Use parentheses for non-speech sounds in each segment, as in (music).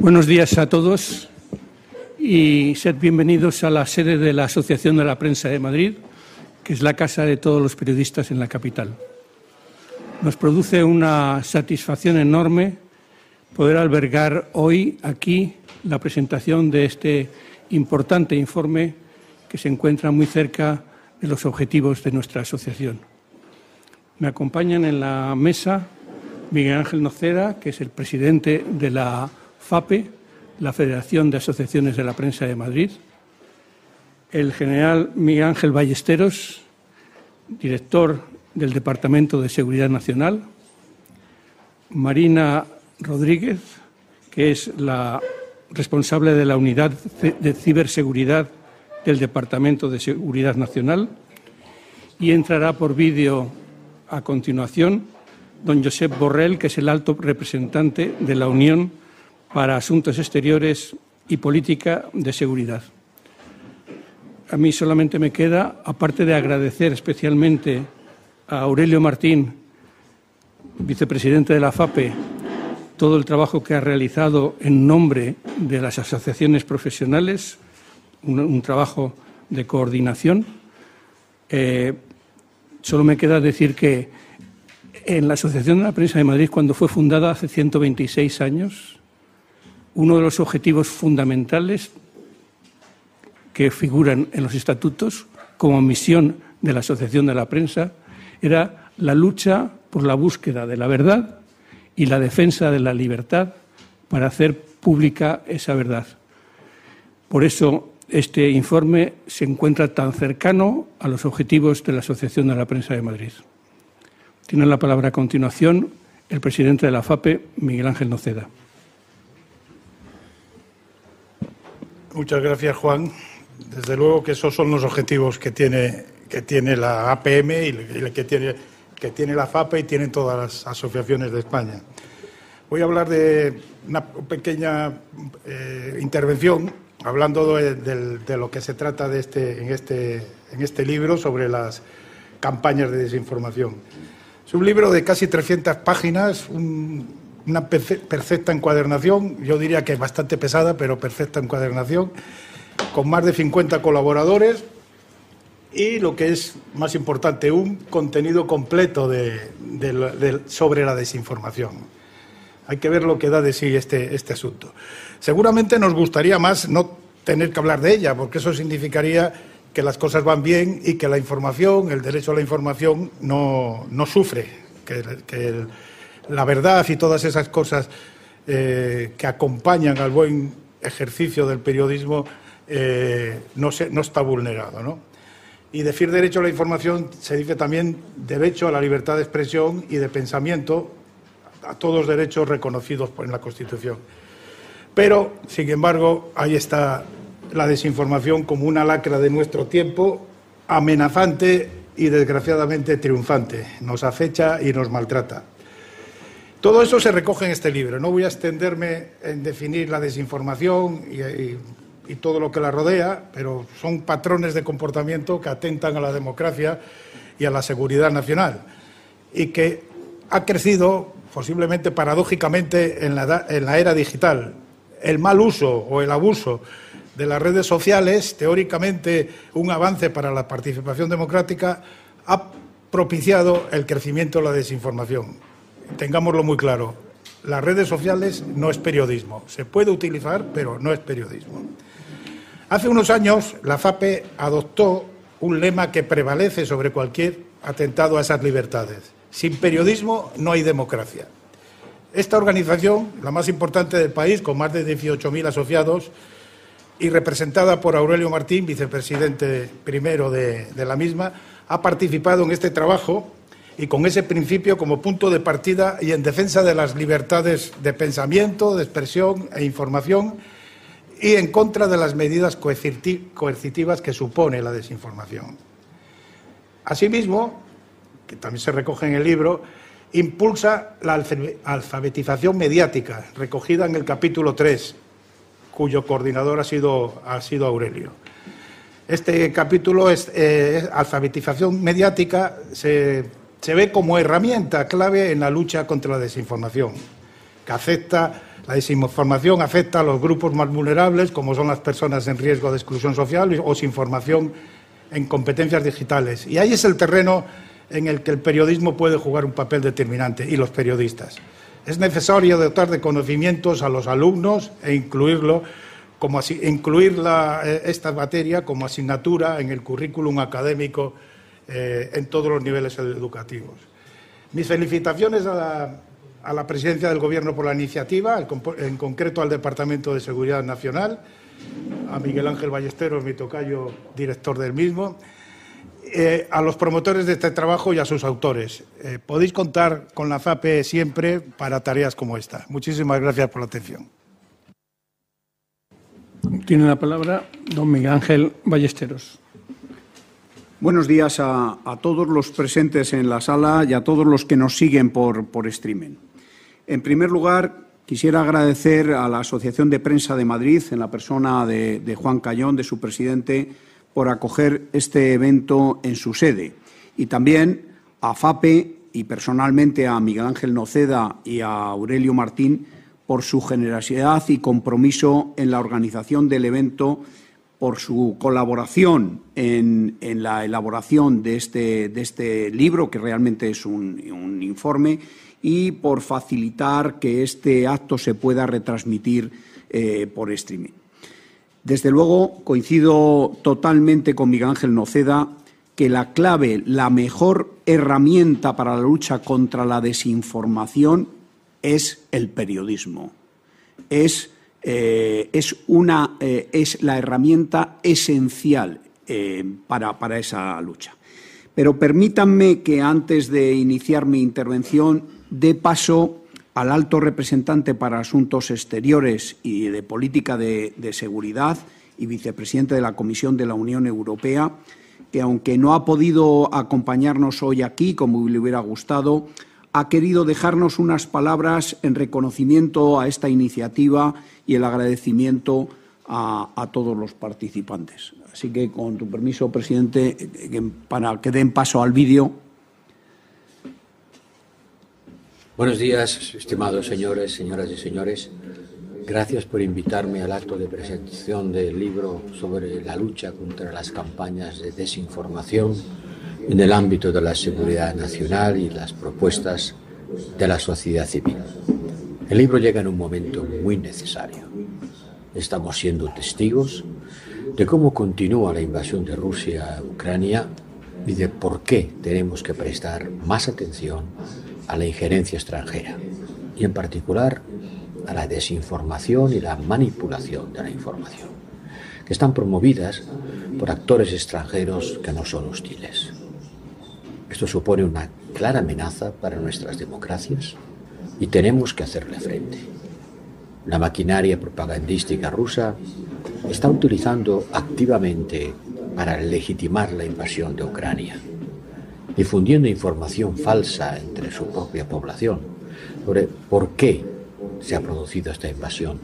Buenos días a todos y sed bienvenidos a la sede de la Asociación de la Prensa de Madrid, que es la casa de todos los periodistas en la capital. Nos produce una satisfacción enorme poder albergar hoy aquí la presentación de este importante informe que se encuentra muy cerca de los objetivos de nuestra asociación. Me acompañan en la mesa Miguel Ángel Nocera, que es el presidente de la FAPE, la Federación de Asociaciones de la Prensa de Madrid, el general Miguel Ángel Ballesteros, director del Departamento de Seguridad Nacional, Marina Rodríguez, que es la responsable de la Unidad de Ciberseguridad del Departamento de Seguridad Nacional, y entrará por vídeo a continuación don Josep Borrell, que es el alto representante de la Unión para Asuntos Exteriores y Política de Seguridad. A mí solamente me queda, aparte de agradecer especialmente a Aurelio Martín, vicepresidente de la FAPE, todo el trabajo que ha realizado en nombre de las asociaciones profesionales, un, trabajo de coordinación. Eh, solo me queda decir que en la Asociación de la Prensa de Madrid, cuando fue fundada hace 126 años, uno de los objetivos fundamentales que figuran en los estatutos como misión de la Asociación de la Prensa era la lucha por la búsqueda de la verdad y la defensa de la libertad para hacer pública esa verdad. Por eso este informe se encuentra tan cercano a los objetivos de la Asociación de la Prensa de Madrid. Tiene la palabra a continuación el presidente de la FAPE, Miguel Ángel Noceda. Muchas gracias, Juan. Desde luego que esos son los objetivos que tiene, que tiene la APM y que tiene, que tiene la FAPE y tienen todas las asociaciones de España. Voy a hablar de una pequeña eh, intervención hablando de, lo que se trata de este, en, este, en este libro sobre las campañas de desinformación. Es un libro de casi 300 páginas, una perfecta encuadernación, yo diría que es bastante pesada, pero perfecta encuadernación, con más de 50 colaboradores y lo que es más importante, un contenido completo sobre la desinformación. Hay que ver lo que da de sí este, este asunto. Seguramente nos gustaría más no tener que hablar de ella, porque eso significaría que las cosas van bien y que la información, el derecho a la información, no, sufre, que, la verdad y todas esas cosas eh, que acompañan al buen ejercicio del periodismo eh, no, está vulnerado. ¿no? Y decir derecho a la información se dice también derecho a la libertad de expresión y de pensamiento, a todos derechos reconocidos en la Constitución. Pero, sin embargo, ahí está la desinformación como una lacra de nuestro tiempo, amenazante y desgraciadamente triunfante. Nos acecha y nos maltrata. Todo eso se recoge en este libro. No voy a extenderme en definir la desinformación y, todo lo que la rodea, pero son patrones de comportamiento que atentan a la democracia y a la seguridad nacional y que ha crecido posiblemente paradójicamente en la, en la era digital. El mal uso o el abuso de las redes sociales, teóricamente un avance para la participación democrática, ha propiciado el crecimiento de la desinformación. Tengámoslo muy claro, las redes sociales no es periodismo. Se puede utilizar, pero no es periodismo. Hace unos años la FAPE adoptó un lema que prevalece sobre cualquier atentado a esas libertades. Sin periodismo no hay democracia. Esta organización, la más importante del país, con más de 18.000 asociados, y representada por Aurelio Martín, vicepresidente primero de, la misma, ha participado en este trabajo y con ese principio como punto de partida y en defensa de las libertades de pensamiento, de expresión e información y en contra de las medidas coercitivas que supone la desinformación. Asimismo, que también se recoge en el libro, impulsa la alfabetización mediática, recogida en el capítulo 3, cuyo coordinador ha sido, ha sido Aurelio. Este capítulo es eh, alfabetización mediática, se, ve como herramienta clave en la lucha contra la desinformación, que acepta La desinformación afecta a los grupos más vulnerables, como son las personas en riesgo de exclusión social o sin formación en competencias digitales. Y ahí es el terreno en el que el periodismo puede jugar un papel determinante y los periodistas. Es necesario dotar de conocimientos a los alumnos e incluirlo como incluir eh, esta materia como asignatura en el currículum académico eh, en todos los niveles educativos. Mis felicitaciones a la, presidencia del Gobierno por la iniciativa, en concreto al Departamento de Seguridad Nacional, a Miguel Ángel Ballesteros, mi tocayo director del mismo, eh, a los promotores de este trabajo y a sus autores. podéis contar con la FAPE siempre para tareas como esta. Muchísimas gracias por la atención. Tiene la palabra don Miguel Ángel Ballesteros. Buenos días a, todos los presentes en la sala y a todos los que nos siguen por, streaming. En primer lugar, quisiera agradecer a la Asociación de Prensa de Madrid, en la persona de, de Juan Cayón, de su presidente, por acoger este evento en su sede. Y también a FAPE y personalmente a Miguel Ángel Noceda y a Aurelio Martín por su generosidad y compromiso en la organización del evento, por su colaboración en, la elaboración de este, de este, libro, que realmente es un, informe, y por facilitar que este acto se pueda retransmitir eh, por streaming. Desde luego, coincido totalmente con Miguel Ángel Noceda que la clave, la mejor herramienta para la lucha contra la desinformación es el periodismo. Es, eh, es, una, eh, es la herramienta esencial eh, para, para esa lucha. Pero permítanme que antes de iniciar mi intervención dé paso al alto representante para Asuntos Exteriores y de Política de, de, Seguridad y vicepresidente de la Comisión de la Unión Europea, que aunque no ha podido acompañarnos hoy aquí, como le hubiera gustado, ha querido dejarnos unas palabras en reconocimiento a esta iniciativa y el agradecimiento a, todos los participantes. Así que, con tu permiso, presidente, para que den paso al vídeo. Buenos días, estimados señores, señoras y señores. Gracias por invitarme al acto de presentación del libro sobre la lucha contra las campañas de desinformación en el ámbito de la seguridad nacional y las propuestas de la sociedad civil. El libro llega en un momento muy necesario. Estamos siendo testigos de cómo continúa la invasión de Rusia a Ucrania y de por qué tenemos que prestar más atención a la injerencia extranjera y en particular a la desinformación y la manipulación de la información, que están promovidas por actores extranjeros que no son hostiles. Esto supone una clara amenaza para nuestras democracias y tenemos que hacerle frente. La maquinaria propagandística rusa está utilizando activamente para legitimar la invasión de Ucrania, difundiendo información falsa entre su propia población sobre por qué se ha producido esta invasión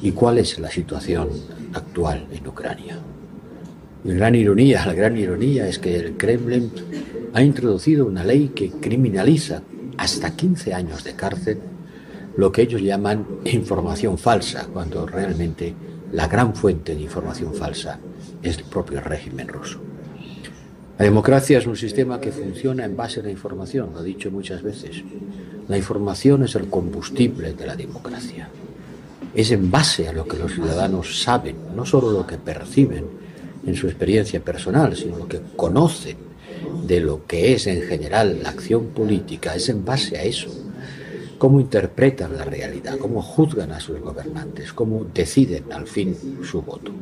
y cuál es la situación actual en Ucrania. La gran ironía, es que el Kremlin ha introducido una ley que criminaliza hasta 15 años de cárcel lo que ellos llaman información falsa, cuando realmente la gran fuente de información falsa es el propio régimen ruso. La democracia es un sistema que funciona en base a la información, lo he dicho muchas veces. La información es el combustible de la democracia. Es en base a lo que los ciudadanos saben, no solo lo que perciben en su experiencia personal, sino lo que conocen de lo que es en general la acción política, es en base a eso. Cómo interpretan la realidad, cómo juzgan a sus gobernantes, cómo deciden al fin su voto.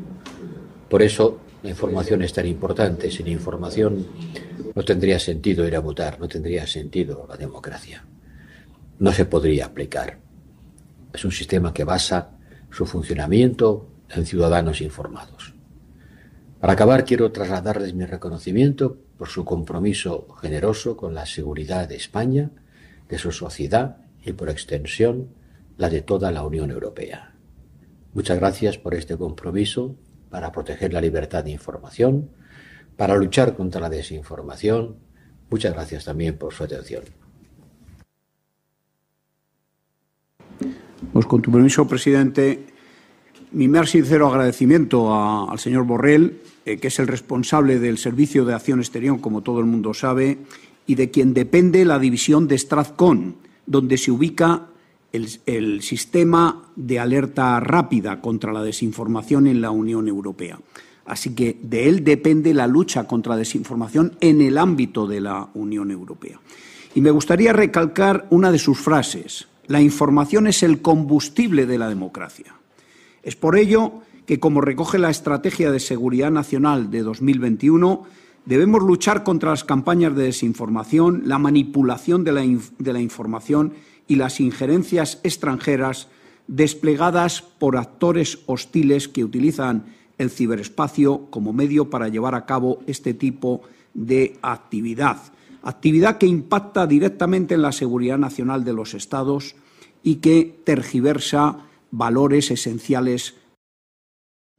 Por eso la información es tan importante. Sin información no tendría sentido ir a votar, no tendría sentido la democracia. No se podría aplicar. Es un sistema que basa su funcionamiento en ciudadanos informados. Para acabar, quiero trasladarles mi reconocimiento por su compromiso generoso con la seguridad de España, de su sociedad y, por extensión, la de toda la Unión Europea. Muchas gracias por este compromiso para proteger la libertad de información, para luchar contra la desinformación. Muchas gracias también por su atención. Pues con tu permiso, presidente, mi más sincero agradecimiento al señor Borrell, eh, que es el responsable del Servicio de Acción Exterior, como todo el mundo sabe, y de quien depende la división de Stratcon, donde se ubica el sistema de alerta rápida contra la desinformación en la Unión Europea. Así que de él depende la lucha contra la desinformación en el ámbito de la Unión Europea. Y me gustaría recalcar una de sus frases. La información es el combustible de la democracia. Es por ello que, como recoge la Estrategia de Seguridad Nacional de 2021, debemos luchar contra las campañas de desinformación, la manipulación de la, de la información y las injerencias extranjeras desplegadas por actores hostiles que utilizan el ciberespacio como medio para llevar a cabo este tipo de actividad. Actividad que impacta directamente en la seguridad nacional de los Estados y que tergiversa valores esenciales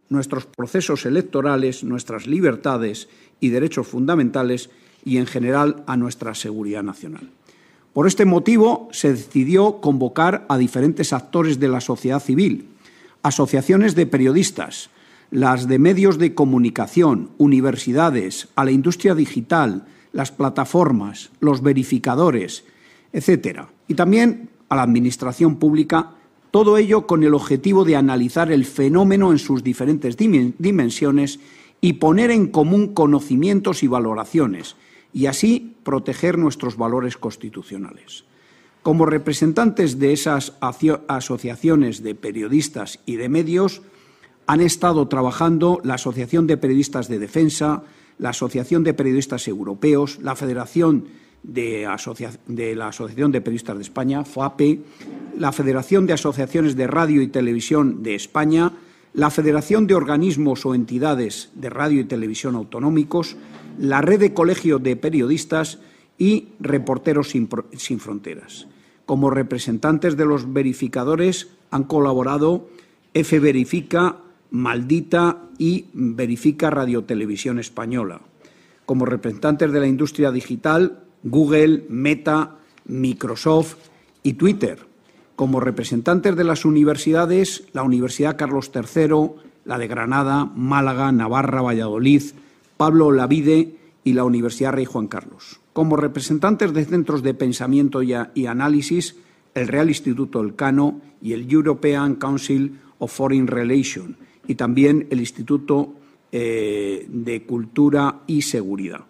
nuestros procesos electorales, nuestras libertades y derechos fundamentales y, en general, a nuestra seguridad nacional. Por este motivo, se decidió convocar a diferentes actores de la sociedad civil, asociaciones de periodistas, las de medios de comunicación, universidades, a la industria digital, las plataformas, los verificadores, etcétera, y también a la Administración pública, todo ello con el objetivo de analizar el fenómeno en sus diferentes dimensiones y poner en común conocimientos y valoraciones, y así proteger nuestros valores constitucionales. Como representantes de esas asociaciones de periodistas y de medios, han estado trabajando la Asociación de Periodistas de Defensa, la Asociación de Periodistas Europeos, la Federación de, la Asociación de Periodistas de España, FAPE, la Federación de Asociaciones de Radio y Televisión de España, la Federación de Organismos o Entidades de Radio y Televisión Autonómicos, la Red de Colegio de Periodistas y Reporteros sin, sin Fronteras. Como representantes de los verificadores han colaborado F Verifica, Maldita y Verifica Radiotelevisión Española. Como representantes de la industria digital, Google, Meta, Microsoft y Twitter. Como representantes de las universidades, la Universidad Carlos III, la de Granada, Málaga, Navarra, Valladolid, Pablo Lavide y la Universidad Rey Juan Carlos. Como representantes de centros de pensamiento y, análisis, el Real Instituto Elcano y el European Council of Foreign Relations, y también el Instituto eh, de Cultura y Seguridad.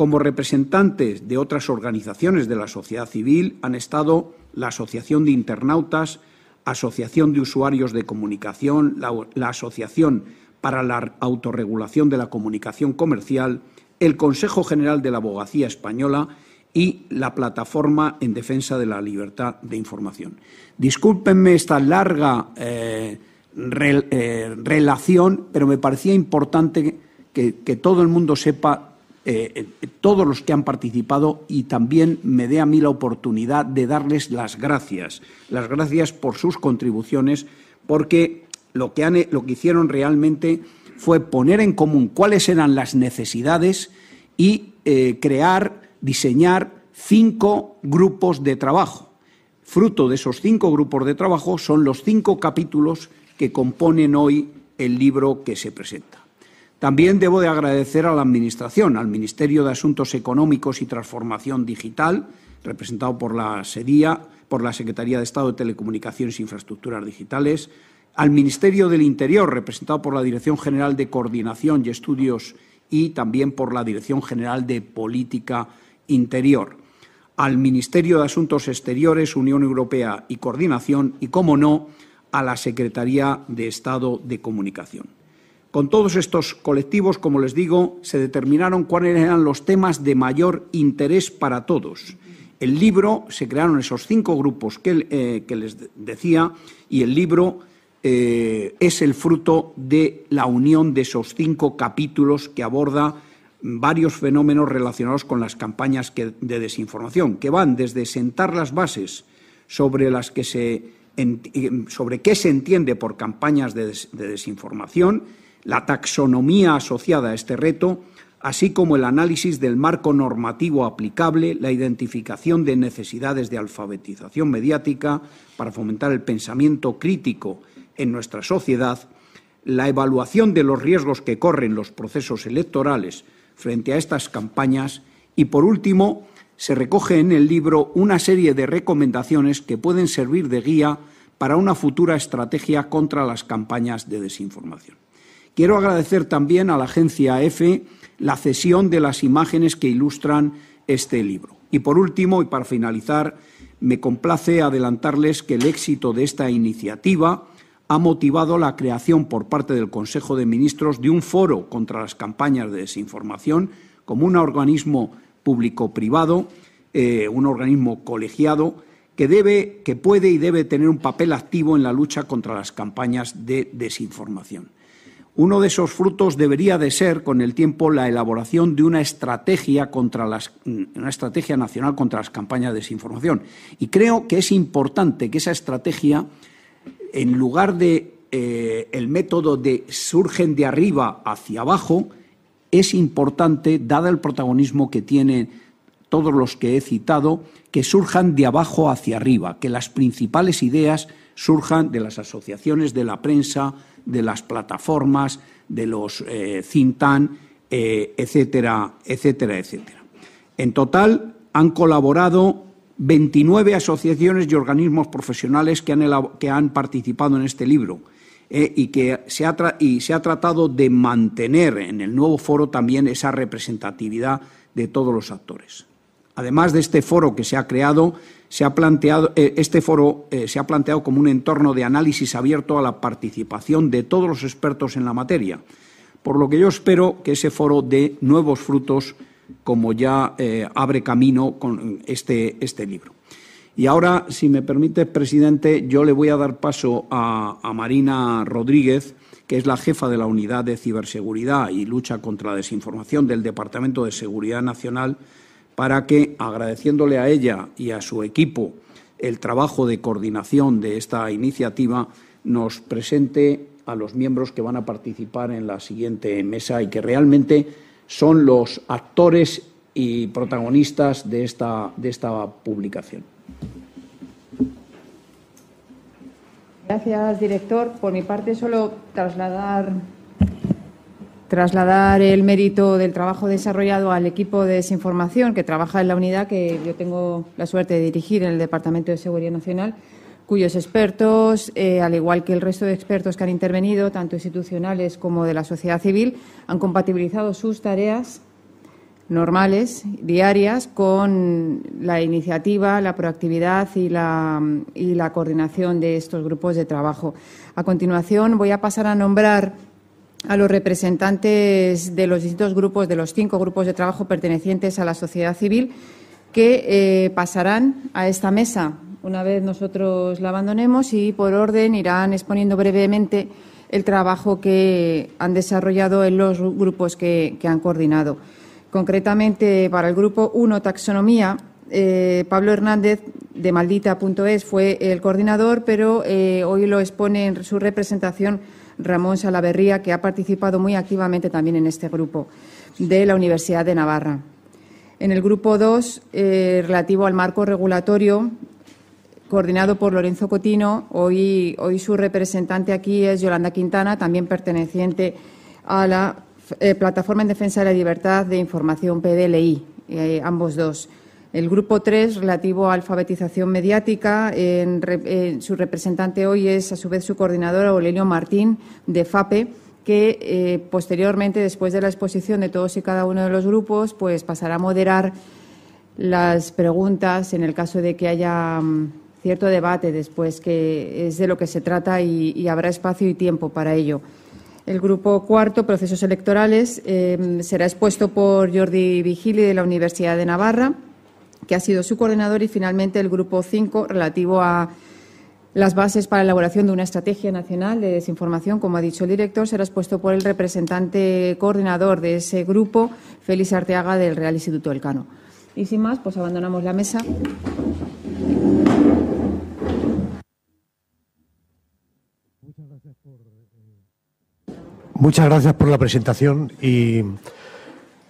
Como representantes de otras organizaciones de la sociedad civil han estado la Asociación de Internautas, Asociación de Usuarios de Comunicación, la, Asociación para la Autorregulación de la Comunicación Comercial, el Consejo General de la Abogacía Española y la Plataforma en Defensa de la Libertad de Información. Discúlpenme esta larga eh, eh, relación, pero me parecía importante que todo el mundo sepa, eh, todos los que han participado, y también me dé a mí la oportunidad de darles las gracias, las gracias por sus contribuciones, porque lo que, hicieron realmente fue poner en común cuáles eran las necesidades y eh, crear, diseñar cinco grupos de trabajo. Fruto de esos cinco grupos de trabajo son los cinco capítulos que componen hoy el libro que se presenta. También debo de agradecer a la Administración, al Ministerio de Asuntos Económicos y Transformación Digital, representado por la SEDIA, por la Secretaría de Estado de Telecomunicaciones e Infraestructuras Digitales, al Ministerio del Interior, representado por la Dirección General de Coordinación y Estudios y también por la Dirección General de Política Interior, al Ministerio de Asuntos Exteriores, Unión Europea y Coordinación y, como no, a la Secretaría de Estado de Comunicación. Con todos estos colectivos, como les digo, se determinaron cuáles eran los temas de mayor interés para todos. El libro, se crearon esos cinco grupos que, eh, que les decía, y el libro eh, es el fruto de la unión de esos cinco capítulos que aborda varios fenómenos relacionados con las campañas de desinformación, que van desde sentar las bases sobre las que se sobre qué se entiende por campañas de desinformación, la taxonomía asociada a este reto, así como el análisis del marco normativo aplicable, la identificación de necesidades de alfabetización mediática para fomentar el pensamiento crítico en nuestra sociedad, la evaluación de los riesgos que corren los procesos electorales frente a estas campañas y, por último, se recoge en el libro una serie de recomendaciones que pueden servir de guía para una futura estrategia contra las campañas de desinformación. Quiero agradecer también a la agencia EFE la cesión de las imágenes que ilustran este libro. Y por último, y para finalizar, me complace adelantarles que el éxito de esta iniciativa ha motivado la creación por parte del Consejo de Ministros de un foro contra las campañas de desinformación como un organismo público-privado, eh, un organismo colegiado que debe, que puede y debe tener un papel activo en la lucha contra las campañas de desinformación. Uno de esos frutos debería de ser, con el tiempo, la elaboración de una estrategia, contra las, una estrategia nacional contra las campañas de desinformación. Y creo que es importante que esa estrategia, en lugar de eh, el método de surgen de arriba hacia abajo, es importante, dado el protagonismo que tienen todos los que he citado, que surjan de abajo hacia arriba, que las principales ideas surjan de las asociaciones de la prensa, de las plataformas, de los eh, eh, etcétera, etcétera, etcétera. En total han colaborado 29 asociaciones y organismos profesionales que han, que han participado en este libro eh, y que se ha, y se ha tratado de mantener en el nuevo foro también esa representatividad de todos los actores. Además de este foro que se ha creado, se ha planteado, eh, este foro eh, se ha planteado como un entorno de análisis abierto a la participación de todos los expertos en la materia, por lo que yo espero que ese foro dé nuevos frutos, como ya eh, abre camino con este, este, libro. Y ahora, si me permite, presidente, yo le voy a dar paso a, a Marina Rodríguez, que es la jefa de la Unidad de Ciberseguridad y Lucha contra la Desinformación del Departamento de Seguridad Nacional, para que, agradeciéndole a ella y a su equipo el trabajo de coordinación de esta iniciativa, nos presente a los miembros que van a participar en la siguiente mesa y que realmente son los actores y protagonistas de esta, de esta publicación. Gracias, director. Por mi parte, solo trasladar trasladar el mérito del trabajo desarrollado al equipo de desinformación que trabaja en la unidad que yo tengo la suerte de dirigir en el Departamento de Seguridad Nacional, cuyos expertos, eh, al igual que el resto de expertos que han intervenido, tanto institucionales como de la sociedad civil, han compatibilizado sus tareas normales, diarias, con la iniciativa, la proactividad y la, y la coordinación de estos grupos de trabajo. A continuación, voy a pasar a nombrar a los representantes de los distintos grupos, de los cinco grupos de trabajo pertenecientes a la sociedad civil, que eh, pasarán a esta mesa una vez nosotros la abandonemos y, por orden, irán exponiendo brevemente el trabajo que han desarrollado en los grupos que, han coordinado. Concretamente, para el grupo 1, Taxonomía, eh, Pablo Hernández de Maldita.es fue el coordinador, pero eh, hoy lo expone en su representación Ramón Salaverría, que ha participado muy activamente también en este grupo de la Universidad de Navarra. En el grupo 2, eh, relativo al marco regulatorio, coordinado por Lorenzo Cotino, hoy, su representante aquí es Yolanda Quintana, también perteneciente a la eh, Plataforma en Defensa de la Libertad de Información PDLI, eh, ambos dos. El grupo 3, relativo a alfabetización mediática, en, su representante hoy es, a su vez, su coordinadora, Aurelio Martín, de FAPE, que eh, posteriormente, después de la exposición de todos y cada uno de los grupos, pues pasará a moderar las preguntas en el caso de que haya mm, cierto debate después, que es de lo que se trata y, habrá espacio y tiempo para ello. El grupo cuarto, procesos electorales, eh, será expuesto por Jordi Vigili de la Universidad de Navarra que ha sido su coordinador, y finalmente el Grupo 5, relativo a las bases para la elaboración de una estrategia nacional de desinformación, como ha dicho el director, será expuesto por el representante coordinador de ese grupo, Félix Arteaga, del Real Instituto Elcano. Y sin más, pues abandonamos la mesa. Muchas gracias por la presentación y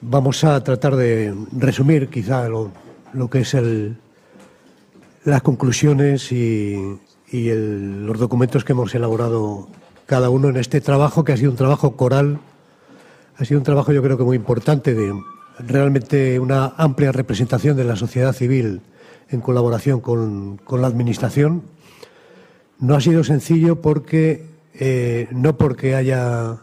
vamos a tratar de resumir quizá lo, que es el, las conclusiones y, los documentos que hemos elaborado cada uno en este trabajo, que ha sido un trabajo coral, ha sido un trabajo yo creo que muy importante de realmente una amplia representación de la sociedad civil en colaboración con, la Administración. No ha sido sencillo porque, eh, no porque haya,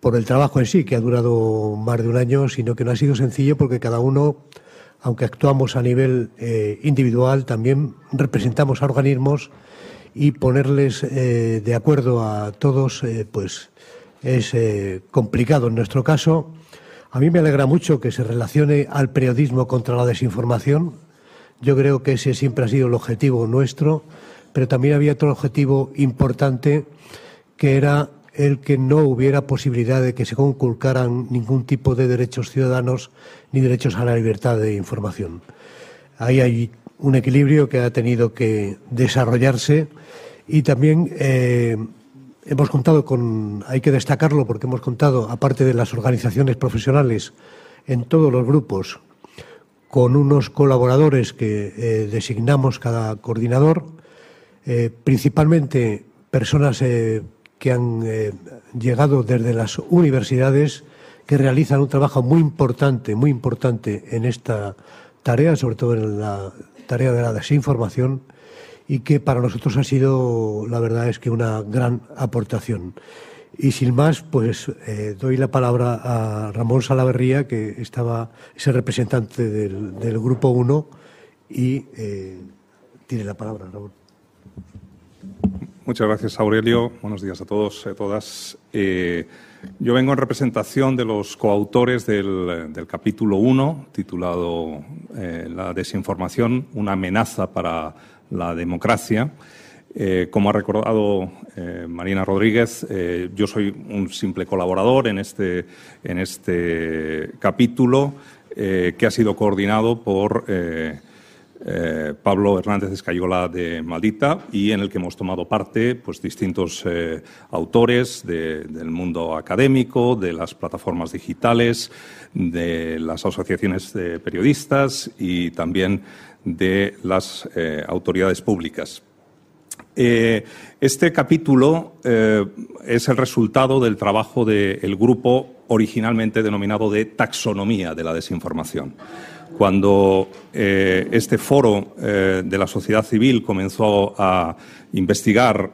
por el trabajo en sí, que ha durado más de un año, sino que no ha sido sencillo porque cada uno, aunque actuamos a nivel eh, individual, también representamos a organismos y ponerles eh, de acuerdo a todos, pues es complicado en nuestro caso. A mí me alegra mucho que se relacione al periodismo contra la desinformación. Yo creo que ese siempre ha sido el objetivo nuestro, pero también había otro objetivo importante que era el que no hubiera posibilidad de que se conculcaran ningún tipo de derechos ciudadanos ni derechos a la libertad de información. Ahí hay un equilibrio que ha tenido que desarrollarse y también eh, hemos contado con, hay que destacarlo porque hemos contado, aparte de las organizaciones profesionales, en todos los grupos, con unos colaboradores que eh, designamos cada coordinador, eh, principalmente personas que han llegado desde las universidades, que realizan un trabajo muy importante, muy importante en esta tarea, sobre todo en la tarea de la desinformación, y que para nosotros ha sido, la verdad es que una gran aportación. Y sin más, pues eh, doy la palabra a Ramón Salaverría, que estaba, ese representante del, Grupo 1, y eh, tiene la palabra, Ramón. Muchas gracias, Aurelio. Buenos días a todos y a todas. Eh, yo vengo en representación de los coautores del, del capítulo 1, titulado La desinformación, una amenaza para la democracia. Eh, como ha recordado eh, Marina Rodríguez, eh, yo soy un simple colaborador en este, en este capítulo que ha sido coordinado por Pablo Hernández Escayola de Maldita y en el que hemos tomado parte pues, distintos autores del mundo académico, de las plataformas digitales, de las asociaciones de periodistas y también de las eh, autoridades públicas. Eh, este capítulo eh, es el resultado del trabajo del grupo originalmente denominado de taxonomía de la desinformación. Cuando este foro de la sociedad civil comenzó a investigar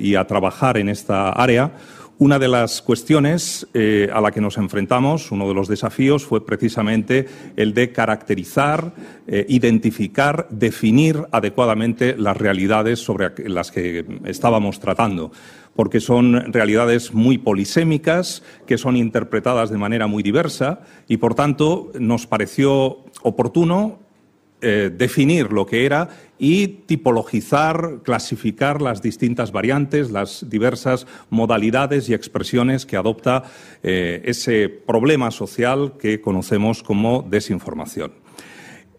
y a trabajar en esta área, una de las cuestiones eh, a la que nos enfrentamos, uno de los desafíos, fue precisamente el de caracterizar, eh, identificar, definir adecuadamente las realidades sobre las que estábamos tratando porque son realidades muy polisémicas, que son interpretadas de manera muy diversa y, por tanto, nos pareció oportuno eh, definir lo que era y tipologizar, clasificar las distintas variantes, las diversas modalidades y expresiones que adopta eh, ese problema social que conocemos como desinformación.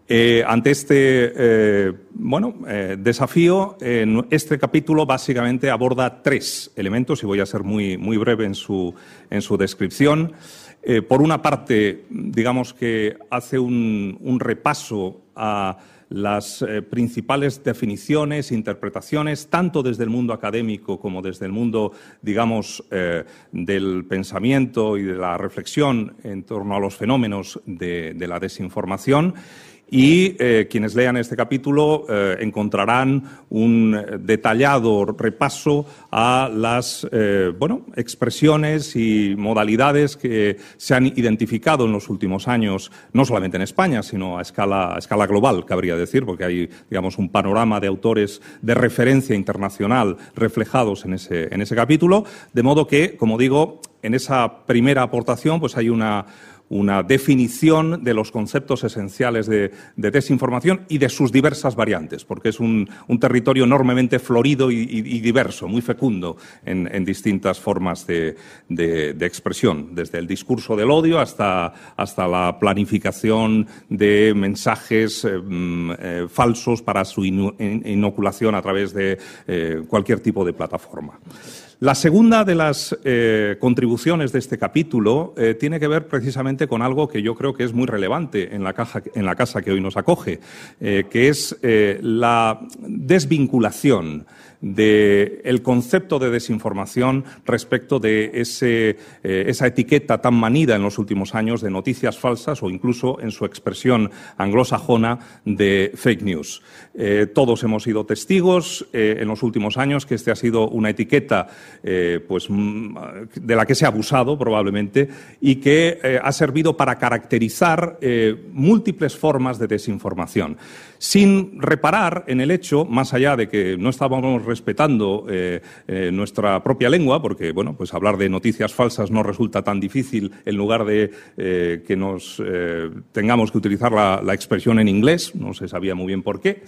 Eh, ante este bueno, desafío, este capítulo básicamente aborda tres elementos y voy a ser muy, muy breve en su, en su descripción. Por una parte, digamos que hace un, repaso a las eh, principales definiciones, interpretaciones, tanto desde el mundo académico como desde el mundo, digamos, eh, del pensamiento y de la reflexión en torno a los fenómenos de la desinformación y eh, quienes lean este capítulo eh, encontrarán un detallado repaso a las eh, bueno, expresiones y modalidades que se han identificado en los últimos años, no solamente en España, sino a escala, a escala global, cabría decir, porque hay digamos, un panorama de autores de referencia internacional reflejados en ese, en ese capítulo, de modo que, como digo, en esa primera aportación pues hay una una definición de los conceptos esenciales de, desinformación y de sus diversas variantes, porque es un, territorio enormemente florido y, diverso, muy fecundo en, distintas formas de, expresión, desde el discurso del odio hasta, hasta la planificación de mensajes eh, mm, eh, falsos para su inoculación a través de eh, cualquier tipo de plataforma. La segunda de las contribuciones de este capítulo tiene que ver precisamente con algo que yo creo que es muy relevante en la, casa que hoy nos acoge, eh, que es eh, la desvinculación del concepto de desinformación respecto de eh, esa etiqueta tan manida en los últimos años de noticias falsas o incluso en su expresión anglosajona de fake news. Eh, todos hemos sido testigos eh, en los últimos años que este ha sido una etiqueta pues, mm, de la que se ha abusado probablemente y que ha servido para caracterizar múltiples formas de desinformación sin reparar en el hecho, más allá de que no estábamos respetando eh, eh, nuestra propia lengua, porque bueno, pues hablar de noticias falsas no resulta tan difícil en lugar de eh, que nos tengamos que utilizar la, expresión en inglés, no se sabía muy bien por qué.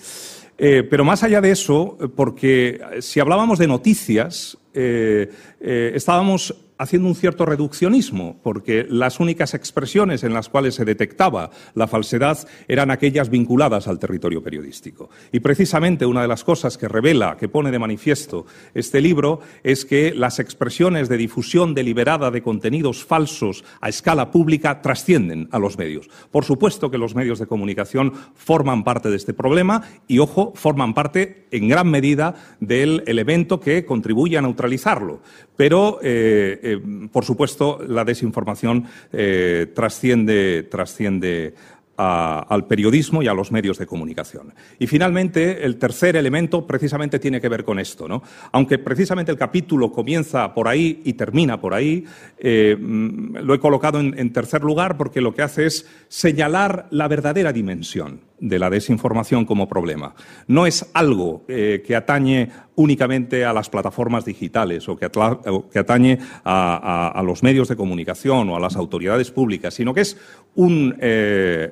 Pero más allá de eso, porque si hablábamos de noticias, estábamos haciendo un cierto reduccionismo, porque las únicas expresiones en las cuales se detectaba la falsedad eran aquellas vinculadas al territorio periodístico. Y precisamente una de las cosas que revela, que pone de manifiesto este libro, es que las expresiones de difusión deliberada de contenidos falsos a escala pública trascienden a los medios. Por supuesto que los medios de comunicación forman parte de este problema y, ojo, forman parte en gran medida del elemento que contribuye a neutralizarlo. Pero eh, eh, por supuesto, la desinformación eh, trasciende, trasciende al periodismo y a los medios de comunicación. Y finalmente, el tercer elemento precisamente tiene que ver con esto. ¿no? Aunque precisamente el capítulo comienza por ahí y termina por ahí, eh, mm, lo he colocado en, tercer lugar porque lo que hace es señalar la verdadera dimensión de la desinformación como problema. No es algo eh, que atañe únicamente a las plataformas digitales o que, atañe a, los medios de comunicación o a las autoridades públicas, sino que es un, eh,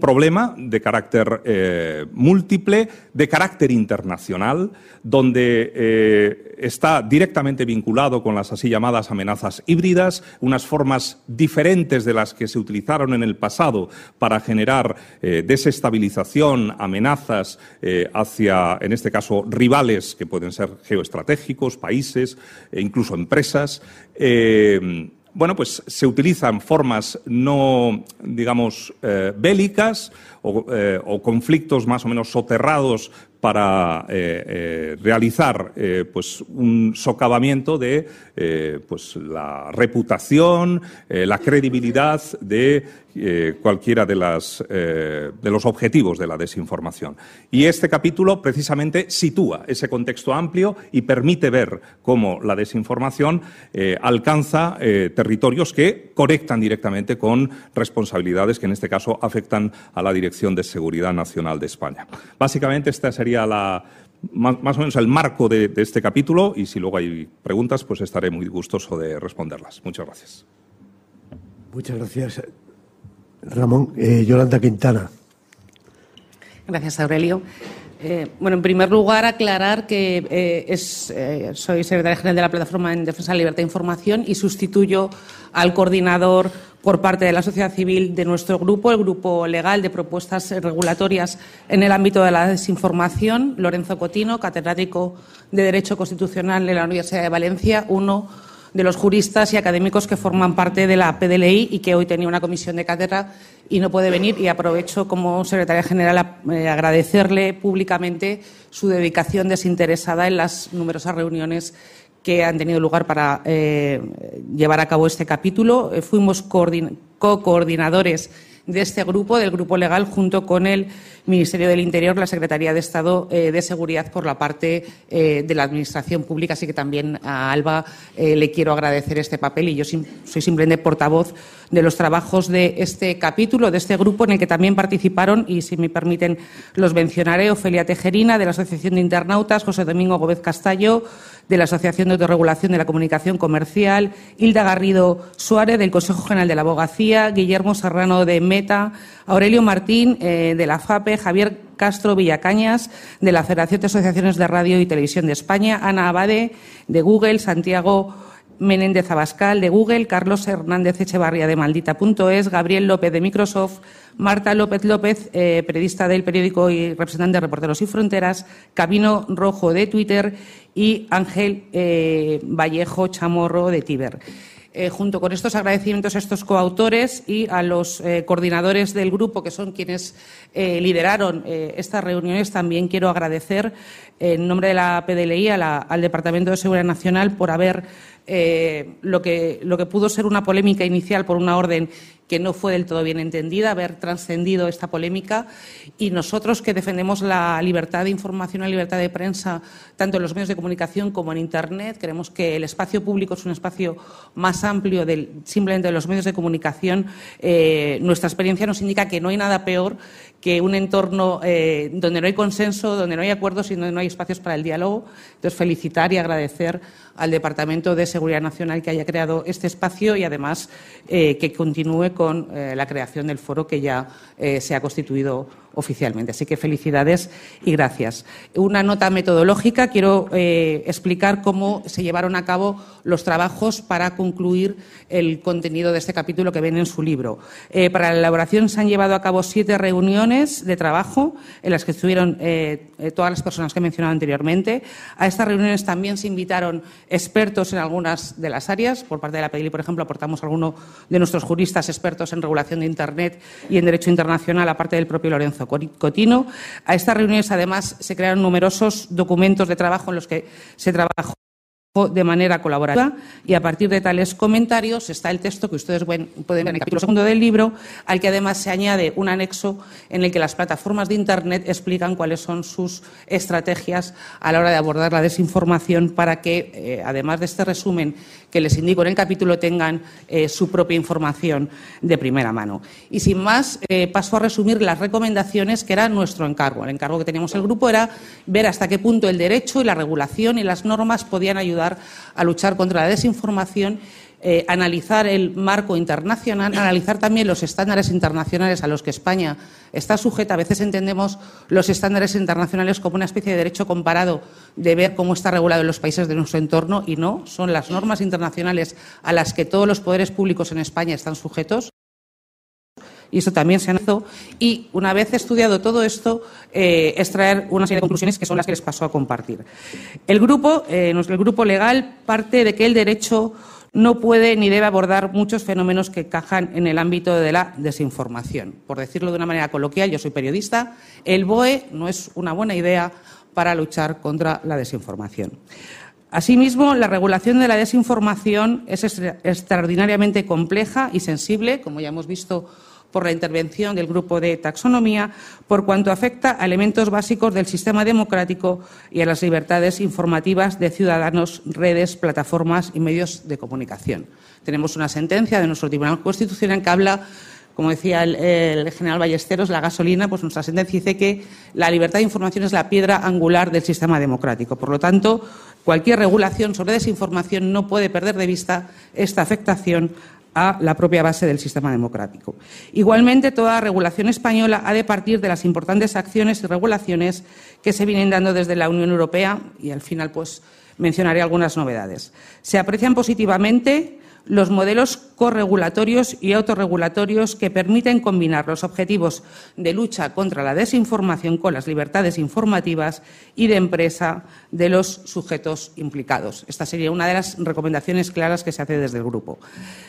problema de carácter eh, múltiple, de carácter internacional, donde está directamente vinculado con las así llamadas amenazas híbridas, unas formas diferentes de las que se utilizaron en el pasado para generar desestabilización, amenazas hacia, en este caso, rivales que pueden ser geoestratégicos, países, e incluso empresas. Eh, bueno, pues se utilizan formas no, digamos, eh, bélicas eh, o, conflictos más o menos soterrados para realizar pues un socavamiento de pues la reputación, la credibilidad de eh, cualquiera de, las, eh, de, los objetivos de la desinformación. Y este capítulo precisamente sitúa ese contexto amplio y permite ver cómo la desinformación eh, alcanza territorios que conectan directamente con responsabilidades que en este caso afectan a la Dirección de Seguridad Nacional de España. Básicamente esta sería la, más, o menos el marco de, de este capítulo y si luego hay preguntas pues estaré muy gustoso de responderlas. Muchas gracias. Muchas gracias. Ramón, eh, Yolanda Quintana. Gracias, Aurelio. Eh, bueno, en primer lugar, aclarar que eh, es, soy secretaria general de la Plataforma en Defensa de la Libertad de Información y sustituyo al coordinador por parte de la sociedad civil de nuestro grupo, el Grupo Legal de Propuestas Regulatorias en el ámbito de la desinformación, Lorenzo Cotino, catedrático de Derecho Constitucional en la Universidad de Valencia, uno de los juristas y académicos que forman parte de la PDLI y que hoy tenía una comisión de cátedra y no puede venir. Y aprovecho como secretaria general eh, agradecerle públicamente su dedicación desinteresada en las numerosas reuniones que han tenido lugar para eh, llevar a cabo este capítulo. Eh, fuimos co-coordinadores de este grupo, del grupo legal, junto con el Ministerio del Interior, la Secretaría de Estado eh, de Seguridad por la parte eh, de la Administración Pública. Así que también a Alba eh, le quiero agradecer este papel y yo soy simplemente portavoz de los trabajos de este capítulo, de este grupo en el que también participaron, y si me permiten los mencionaré, Ofelia Tejerina, de la Asociación de Internautas, José Domingo Gómez Castallo, de la Asociación de Autorregulación de la Comunicación Comercial, Hilda Garrido Suárez, del Consejo General de la Abogacía, Guillermo Serrano de Meta, Aurelio Martín, eh, de la FAPE, Javier Castro Villacañas, de la Federación de Asociaciones de Radio y Televisión de España, Ana Abade, de Google, Santiago Menéndez Abascal de Google, Carlos Hernández Echevarría de Maldita.es, Gabriel López de Microsoft, Marta López López, eh, periodista del periódico y representante de Reporteros y Fronteras, Camino Rojo de Twitter y Ángel eh, Vallejo Chamorro de Tiber. eh, junto con estos agradecimientos a estos coautores y a los coordinadores del grupo, que son quienes lideraron estas reuniones, también quiero agradecer en nombre de la PDLI al Departamento de Seguridad Nacional por haber lo, que, lo que pudo ser una polémica inicial por una orden que no fue del todo bien entendida, haber trascendido esta polémica y nosotros que defendemos la libertad de información, la libertad de prensa, tanto en los medios de comunicación como en Internet, creemos que el espacio público es un espacio más amplio del, simplemente de los medios de comunicación. Eh, nuestra experiencia nos indica que no hay nada peor que un entorno eh, donde no hay consenso, donde no hay acuerdos y donde no hay espacios para el diálogo. Entonces, felicitar y agradecer al Departamento de Seguridad Nacional que haya creado este espacio y, además, eh, que continúe con eh, la creación del foro que ya se ha constituido oficialmente. Así que felicidades y gracias. Una nota metodológica. Quiero eh, explicar cómo se llevaron a cabo los trabajos para concluir el contenido de este capítulo que ven en su libro. Eh, para la elaboración se han llevado a cabo siete reuniones de trabajo en las que estuvieron eh, todas las personas que he mencionado anteriormente. A estas reuniones también se invitaron expertos en algunas de las áreas. Por parte de la PDI, por ejemplo, aportamos a alguno de nuestros juristas expertos en regulación de Internet y en derecho internacional, aparte del propio Lorenzo Cotino. A estas reuniones, además, se crearon numerosos documentos de trabajo en los que se trabajó de manera colaborativa y a partir de tales comentarios está el texto que ustedes pueden ver en el capítulo segundo del libro, al que además se añade un anexo en el que las plataformas de Internet explican cuáles son sus estrategias a la hora de abordar la desinformación para que, eh, además de este resumen que les indico en el capítulo, tengan eh, su propia información de primera mano. Y sin más, eh, paso a resumir las recomendaciones que era nuestro encargo. El encargo que teníamos el grupo era ver hasta qué punto el derecho y la regulación y las normas podían ayudar a luchar contra la desinformación eh, analizar el marco internacional, analizar también los estándares internacionales a los que España está sujeta. A veces entendemos los estándares internacionales como una especie de derecho comparado de ver cómo está regulado en los países de nuestro entorno y no, son las normas internacionales a las que todos los poderes públicos en España están sujetos y eso también se analizó. Y una vez estudiado todo esto, eh, extraer una serie de conclusiones que son las que les paso a compartir. El grupo, eh, el grupo legal parte de que el derecho no puede ni debe abordar muchos fenómenos que encajan en el ámbito de la desinformación. Por decirlo de una manera coloquial, yo soy periodista, el BOE no es una buena idea para luchar contra la desinformación. Asimismo, la regulación de la desinformación es extraordinariamente compleja y sensible, como ya hemos visto por la intervención del grupo de taxonomía, por cuanto afecta a elementos básicos del sistema democrático y a las libertades informativas de ciudadanos, redes, plataformas y medios de comunicación. Tenemos una sentencia de nuestro Tribunal Constitucional que habla como decía el, general Ballesteros, la gasolina, pues nuestra sentencia dice que la libertad de información es la piedra angular del sistema democrático. Por lo tanto, cualquier regulación sobre desinformación no puede perder de vista esta afectación a la propia base del sistema democrático. Igualmente, toda regulación española ha de partir de las importantes acciones y regulaciones que se vienen dando desde la Unión Europea y al final pues mencionaré algunas novedades. Se aprecian positivamente los modelos corregulatorios y autorregulatorios que permiten combinar los objetivos de lucha contra la desinformación con las libertades informativas y de empresa de los sujetos implicados. Esta sería una de las recomendaciones claras que se hace desde el grupo.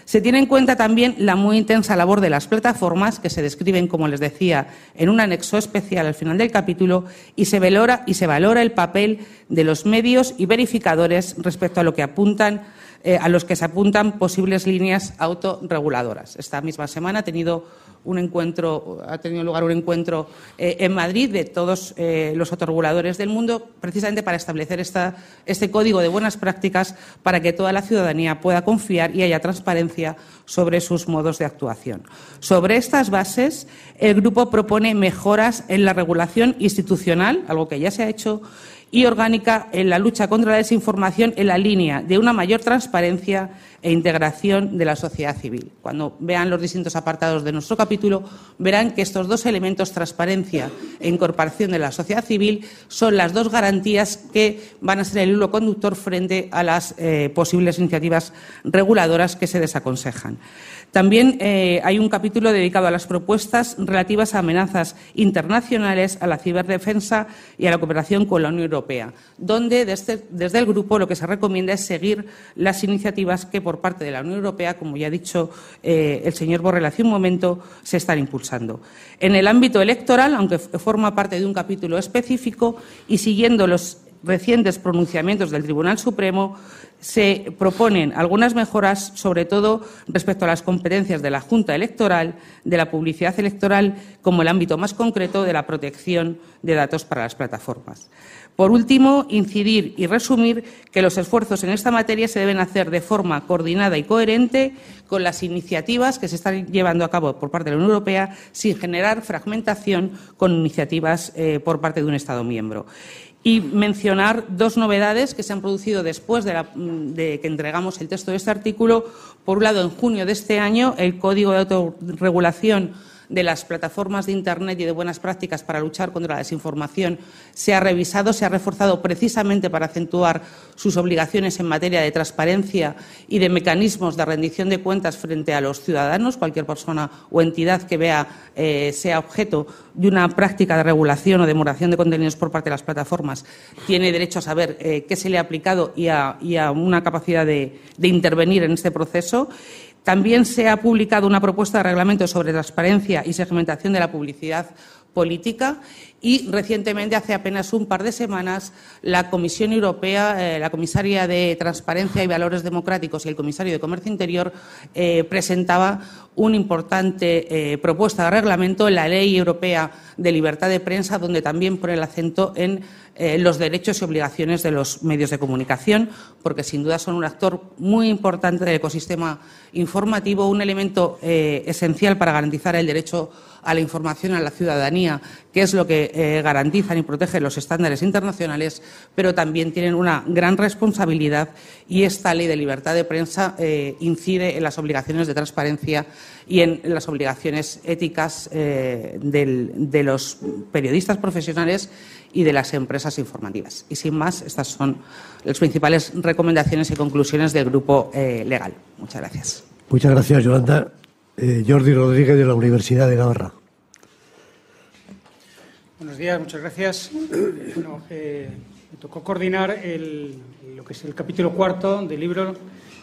Se tiene en cuenta también la muy intensa labor de las plataformas, que se describen, como les decía, en un anexo especial al final del capítulo, y se valora, y se valora el papel de los medios y verificadores respecto a lo que apuntan eh, a los que se apuntan posibles líneas autorreguladoras. Esta misma semana ha tenido un encuentro, ha tenido lugar un encuentro eh, en Madrid de todos eh, los autorreguladores del mundo, precisamente para establecer este código de buenas prácticas para que toda la ciudadanía pueda confiar y haya transparencia sobre sus modos de actuación. Sobre estas bases, el grupo propone mejoras en la regulación institucional, algo que ya se ha hecho, y orgánica en la lucha contra la desinformación en la línea de una mayor transparencia e integración de la sociedad civil. Cuando vean los distintos apartados de nuestro capítulo, verán que estos dos elementos, transparencia e incorporación de la sociedad civil, son las dos garantías que van a ser el hilo conductor frente a las eh, posibles iniciativas reguladoras que se desaconsejan. También eh, hay un capítulo dedicado a las propuestas relativas a amenazas internacionales, a la ciberdefensa y a la cooperación con la Unión Europea. Donde desde, desde, el grupo lo que se recomienda es seguir las iniciativas que por parte de la Unión Europea, como ya ha dicho eh, el señor Borrell hace un momento, se están impulsando. En el ámbito electoral, aunque forma parte de un capítulo específico y siguiendo los recientes pronunciamientos del Tribunal Supremo, se proponen algunas mejoras, sobre todo respecto a las competencias de la Junta Electoral, de la publicidad electoral, como el ámbito más concreto de la protección de datos para las plataformas. Por último, incidir y resumir que los esfuerzos en esta materia se deben hacer de forma coordinada y coherente con las iniciativas que se están llevando a cabo por parte de la Unión Europea, sin generar fragmentación con iniciativas eh, por parte de un Estado miembro y mencionar dos novedades que se han producido después de, de, que entregamos el texto de este artículo. Por un lado, en junio de este año, el Código de Autorregulación de las plataformas de Internet y de buenas prácticas para luchar contra la desinformación se ha revisado, se ha reforzado precisamente para acentuar sus obligaciones en materia de transparencia y de mecanismos de rendición de cuentas frente a los ciudadanos. Cualquier persona o entidad que vea eh, sea objeto de una práctica de regulación o de moderación de contenidos por parte de las plataformas tiene derecho a saber eh, qué se le ha aplicado y a, y a una capacidad de, de intervenir en este proceso. También se ha publicado una propuesta de reglamento sobre transparencia y segmentación de la publicidad política y recientemente, hace apenas un par de semanas, la Comisión Europea, eh, la comisaria de Transparencia y Valores Democráticos y el comisario de Comercio Interior eh, presentaba una importante eh, propuesta de reglamento en la Ley Europea de Libertad de Prensa, donde también pone el acento en eh, los derechos y obligaciones de los medios de comunicación, porque sin duda son un actor muy importante del ecosistema informativo, un elemento esencial para garantizar el derecho a la información a la ciudadanía, que es lo que eh, garantizan y protegen los estándares internacionales, pero también tienen una gran responsabilidad y esta ley de libertad de prensa eh, incide en las obligaciones de transparencia y en las obligaciones éticas eh, de los periodistas profesionales y de las empresas informativas. Y sin más, estas son las principales recomendaciones y conclusiones del grupo legal. Muchas gracias. Muchas gracias, Yolanda. Eh, Jordi Rodríguez de la Universidad de Navarra. Buenos días, muchas gracias. Bueno, eh, me tocó coordinar el, lo que es el capítulo cuarto del libro,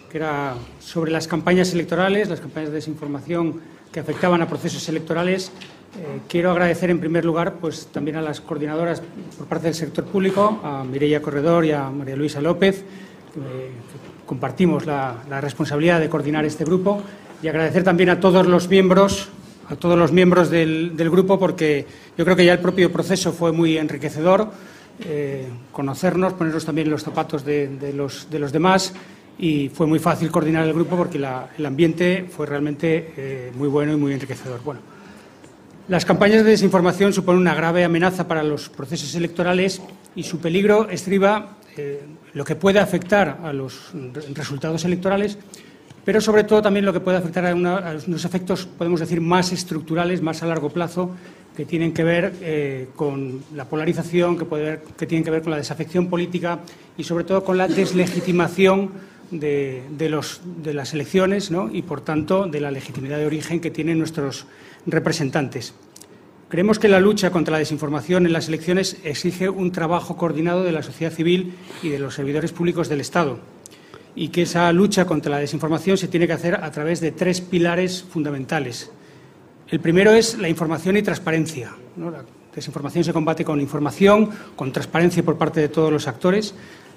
que era sobre las campañas electorales, las campañas de desinformación que afectaban a procesos electorales. Eh, quiero agradecer en primer lugar pues, también a las coordinadoras por parte del sector público, a Mireia Corredor y a María Luisa López, que, que compartimos la, la responsabilidad de coordinar este grupo y agradecer también a todos los miembros, a todos los miembros del, grupo, porque yo creo que ya el propio proceso fue muy enriquecedor, eh, conocernos, ponernos también los zapatos de, los, de, los, demás y fue muy fácil coordinar el grupo porque el ambiente fue realmente eh, muy bueno y muy enriquecedor. Bueno, las campañas de desinformación suponen una grave amenaza para los procesos electorales y su peligro estriba eh, lo que puede afectar a los resultados electorales pero sobre todo también lo que puede afectar a, unos efectos, podemos decir, más estructurales, más a largo plazo, que tienen que ver eh, con la polarización, que, tienen que ver con la desafección política y sobre todo con la deslegitimación de, las elecciones y, por tanto, de la legitimidad de origen que tienen nuestros representantes. Creemos que la lucha contra la desinformación en las elecciones exige un trabajo coordinado de la sociedad civil y de los servidores públicos del Estado y que esa lucha contra la desinformación se tiene que hacer a través de tres pilares fundamentales. El primero es la información y transparencia. La desinformación se combate con información, con transparencia por parte de todos los actores.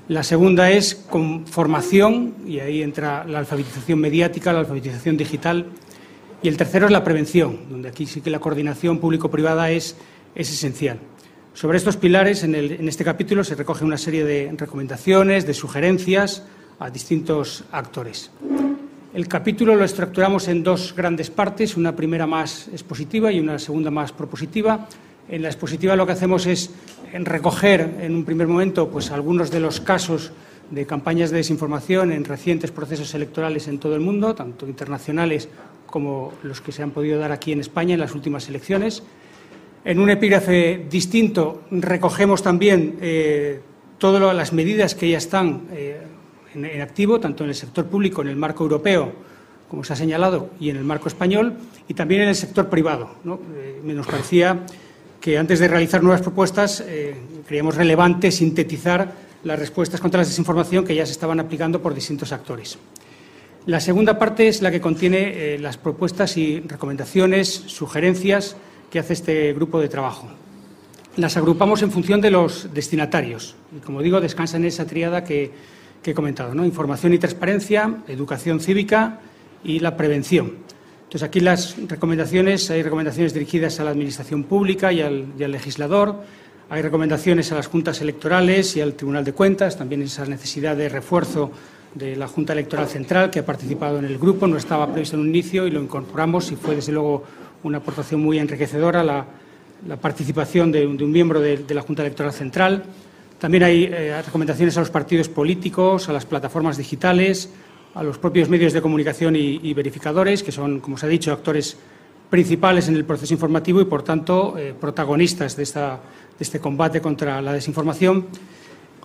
La segunda es con formación, y ahí entra la alfabetización mediática, la alfabetización digital. Y el tercero es la prevención, donde aquí sí que la coordinación público-privada es, es esencial. Sobre estos pilares, en, en este capítulo se recoge una serie de recomendaciones, de sugerencias, a distintos actores. El capítulo lo estructuramos en dos grandes partes, una primera más expositiva y una segunda más propositiva. En la expositiva lo que hacemos es recoger en un primer momento pues, algunos de los casos de campañas de desinformación en recientes procesos electorales en todo el mundo, tanto internacionales como los que se han podido dar aquí en España en las últimas elecciones. En un epígrafe distinto recogemos también eh, todas las medidas que ya están eh, en, en activo, tanto en el sector público, en el marco europeo, como se ha señalado, y en el marco español, y también en el sector privado. ¿no? Eh, nos parecía que antes de realizar nuevas propuestas eh, creíamos relevante sintetizar las respuestas contra la desinformación que ya se estaban aplicando por distintos actores. La segunda parte es la que contiene eh, las propuestas y recomendaciones, sugerencias que hace este grupo de trabajo. Las agrupamos en función de los destinatarios y, como digo, descansan en esa triada que, que he comentado, ¿no? información y transparencia, educación cívica y la prevención. Entonces, aquí las recomendaciones, hay recomendaciones dirigidas a la Administración Pública y al, legislador, hay recomendaciones a las juntas electorales y al Tribunal de Cuentas, también esa necesidad de refuerzo de la Junta Electoral Central, que ha participado en el grupo, no estaba previsto en un inicio y lo incorporamos y fue, desde luego, una aportación muy enriquecedora la, participación de, un miembro de, la Junta Electoral Central. También hay eh, recomendaciones a los partidos políticos, a las plataformas digitales, a los propios medios de comunicación y, verificadores, que son, como se ha dicho, actores principales en el proceso informativo y, por tanto, eh, protagonistas de, este combate contra la desinformación.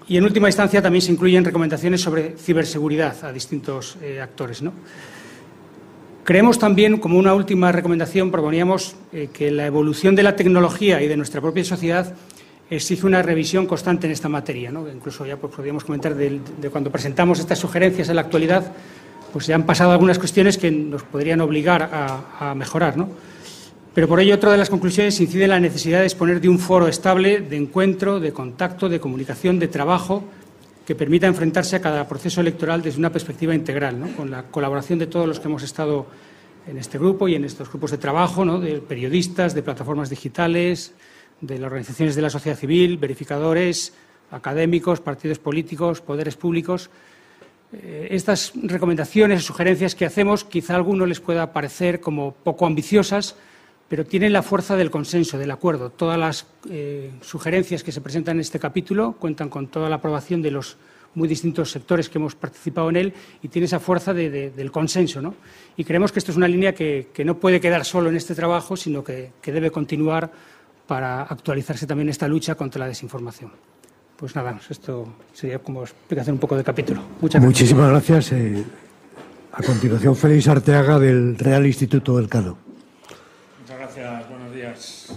Y, en última instancia, también se incluyen recomendaciones sobre ciberseguridad a distintos eh, actores. Creemos también, como una última recomendación, proponíamos que la evolución de la tecnología y de nuestra propia sociedad exige una revisión constante en esta materia. ¿no? Incluso ya pues, podríamos comentar de, cuando presentamos estas sugerencias en la actualidad, pues ya han pasado algunas cuestiones que nos podrían obligar a, mejorar. ¿no? Pero por ello, otra de las conclusiones incide en la necesidad de disponer de un foro estable de encuentro, de contacto, de comunicación, de trabajo que permita enfrentarse a cada proceso electoral desde una perspectiva integral, ¿no? con la colaboración de todos los que hemos estado en este grupo y en estos grupos de trabajo, ¿no? de periodistas, de plataformas digitales, de las organizaciones de la sociedad civil, verificadores, académicos, partidos políticos, poderes públicos. Eh, estas recomendaciones, sugerencias que hacemos, quizá a algunos les pueda parecer como poco ambiciosas, pero tienen la fuerza del consenso, del acuerdo. Todas las eh, sugerencias que se presentan en este capítulo cuentan con toda la aprobación de los muy distintos sectores que hemos participado en él y tiene esa fuerza de, de, del consenso. ¿no? Y creemos que esto es una línea que, no puede quedar solo en este trabajo, sino que debe continuar para actualizarse también esta lucha contra la desinformación. Pues nada, esto sería como explicación un poco del capítulo. Muchas gracias. Muchísimas gracias. Eh, a continuación, Félix Arteaga del Real Instituto del Cano. Muchas gracias. Buenos días.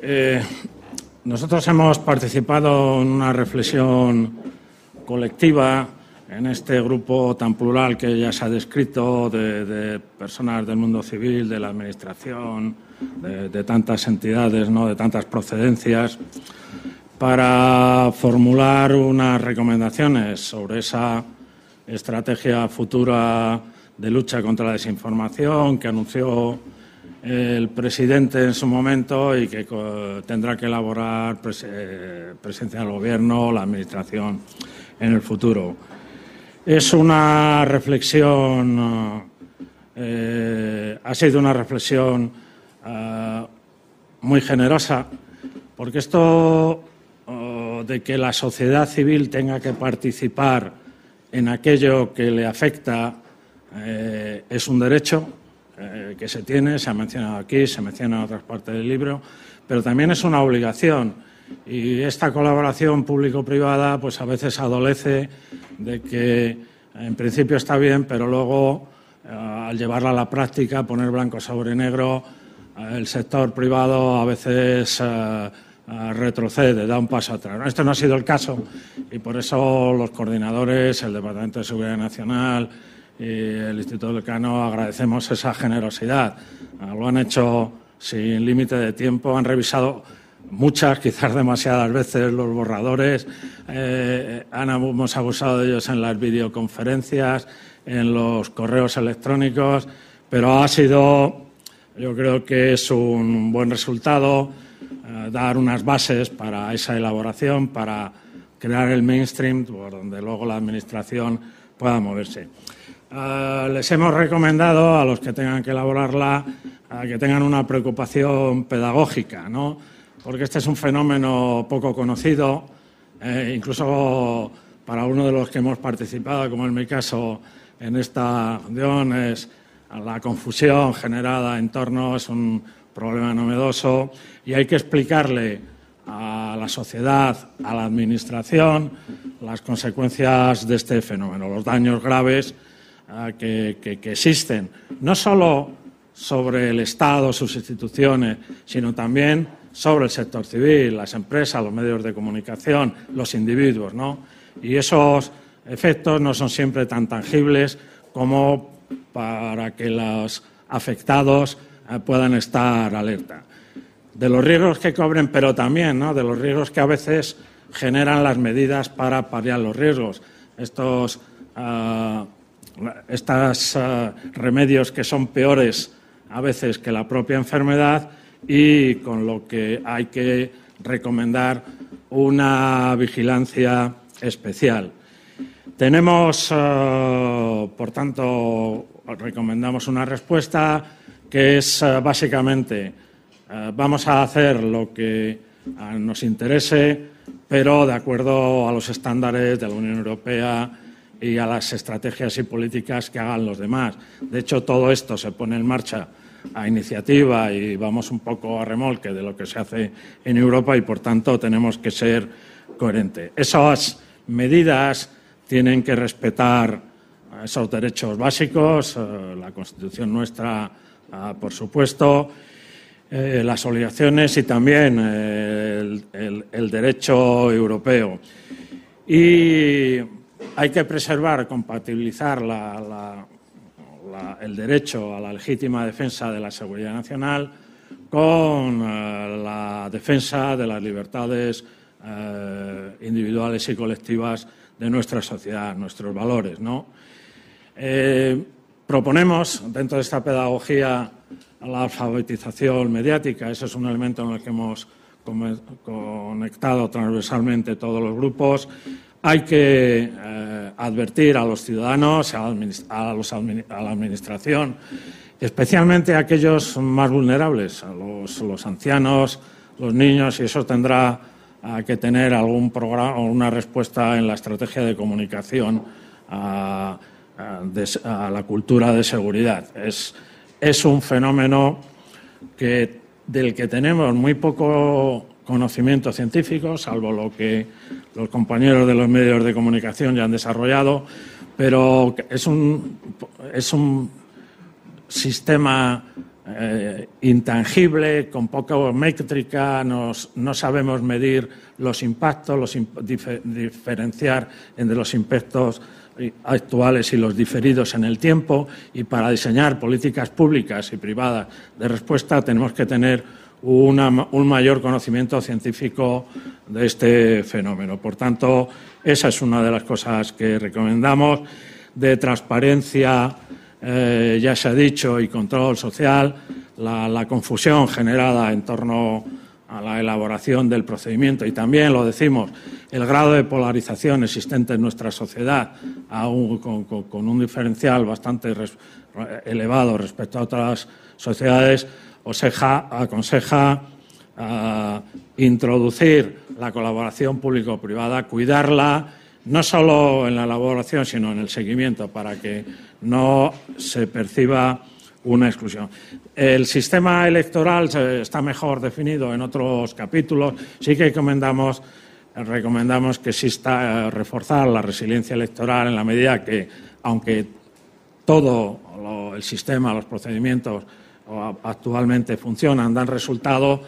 Eh, nosotros hemos participado en una reflexión colectiva en este grupo tan plural que ya se ha descrito de, personas del mundo civil, de la administración, de, de tantas entidades, ¿no? de tantas procedencias, para formular unas recomendaciones sobre esa estrategia futura de lucha contra la desinformación que anunció el presidente en su momento y que tendrá que elaborar eh, presencia del Gobierno, la Administración en el futuro. Es una reflexión, eh, ha sido una reflexión eh, muy generosa, porque esto de que la sociedad civil tenga que participar en aquello que le afecta eh, es un derecho eh, que se tiene, se ha mencionado aquí, se menciona en otras partes del libro, pero también es una obligación. Y esta colaboración público-privada, pues a veces adolece de que en principio está bien, pero luego eh, al llevarla a la práctica, poner blanco sobre negro, eh, el sector privado a veces eh, retrocede, da un paso atrás. Esto no ha sido el caso y por eso los coordinadores, el Departamento de Seguridad Nacional y el Instituto del Cano agradecemos esa generosidad. Eh, lo han hecho sin límite de tiempo, han revisado muchas, quizás demasiadas veces los borradores, eh, han, hemos abusado de ellos en las videoconferencias, en los correos electrónicos, pero ha sido, yo creo que es un buen resultado eh, dar unas bases para esa elaboración, para crear el mainstream por donde luego la Administración pueda moverse. Uh, les hemos recomendado a los que tengan que elaborarla uh, que tengan una preocupación pedagógica, ¿no? Porque este es un fenómeno poco conocido, eh, incluso para uno de los que hemos participado, como en mi caso, en esta acción, es la confusión generada en torno, es un problema novedoso y hay que explicarle a la sociedad, a la administración, las consecuencias de este fenómeno, los daños graves que, que existen, no solo sobre el Estado, sus instituciones, sino también sobre el sector civil, las empresas, los medios de comunicación, los individuos, ¿no? Y esos efectos no son siempre tan tangibles como para que los afectados eh, puedan estar alerta. De los riesgos que cobren, pero también ¿no? de los riesgos que a veces generan las medidas para paliar los riesgos. Estos uh, remedios que son peores a veces que la propia enfermedad y con lo que hay que recomendar una vigilancia especial. Tenemos, uh, por tanto, recomendamos una respuesta que es uh, básicamente vamos a hacer lo que nos interese, pero de acuerdo a los estándares de la Unión Europea y a las estrategias y políticas que hagan los demás. De hecho, todo esto se pone en marcha a iniciativa y vamos un poco a remolque de lo que se hace en Europa y, por tanto, tenemos que ser coherentes. Esas medidas tienen que respetar esos derechos básicos, eh, la Constitución nuestra, ah, por supuesto, eh, las obligaciones y también eh, el, derecho europeo. Y hay que preservar, compatibilizar el derecho a la legítima defensa de la seguridad nacional con eh, la defensa de las libertades individuales y colectivas de nuestra sociedad, nuestros valores. proponemos, dentro de esta pedagogía la alfabetización mediática. Ese es un elemento en el que hemos conectado transversalmente todos los grupos. Hay que eh, advertir a los ciudadanos, a, la administración, especialmente a aquellos más vulnerables, a los, ancianos, los niños, y eso tendrá eh, que tener algún programa o una respuesta en la estrategia de comunicación a, la cultura de seguridad. Es un fenómeno del que tenemos muy poco conocimiento científico, salvo lo que los compañeros de los medios de comunicación ya han desarrollado, pero es un, es un sistema eh, intangible, con poca métrica, no sabemos medir los impactos, los, diferenciar entre los impactos actuales y los diferidos en el tiempo y para diseñar políticas públicas y privadas de respuesta tenemos que tener un mayor conocimiento científico de este fenómeno. Por tanto, esa es una de las cosas que recomendamos de transparencia, eh, ya se ha dicho, y control social, la confusión generada en torno a la elaboración del procedimiento y también, lo decimos, el grado de polarización existente en nuestra sociedad, con, un diferencial bastante elevado respecto a otras sociedades, aconseja introducir la colaboración público-privada, cuidarla, no solo en la elaboración, sino en el seguimiento, para que no se perciba una exclusión. El sistema electoral está mejor definido en otros capítulos. Sí que recomendamos, recomendamos que exista eh, reforzar la resiliencia electoral en la medida que, aunque todo el sistema, los procedimientos actualmente funcionan, dan resultado,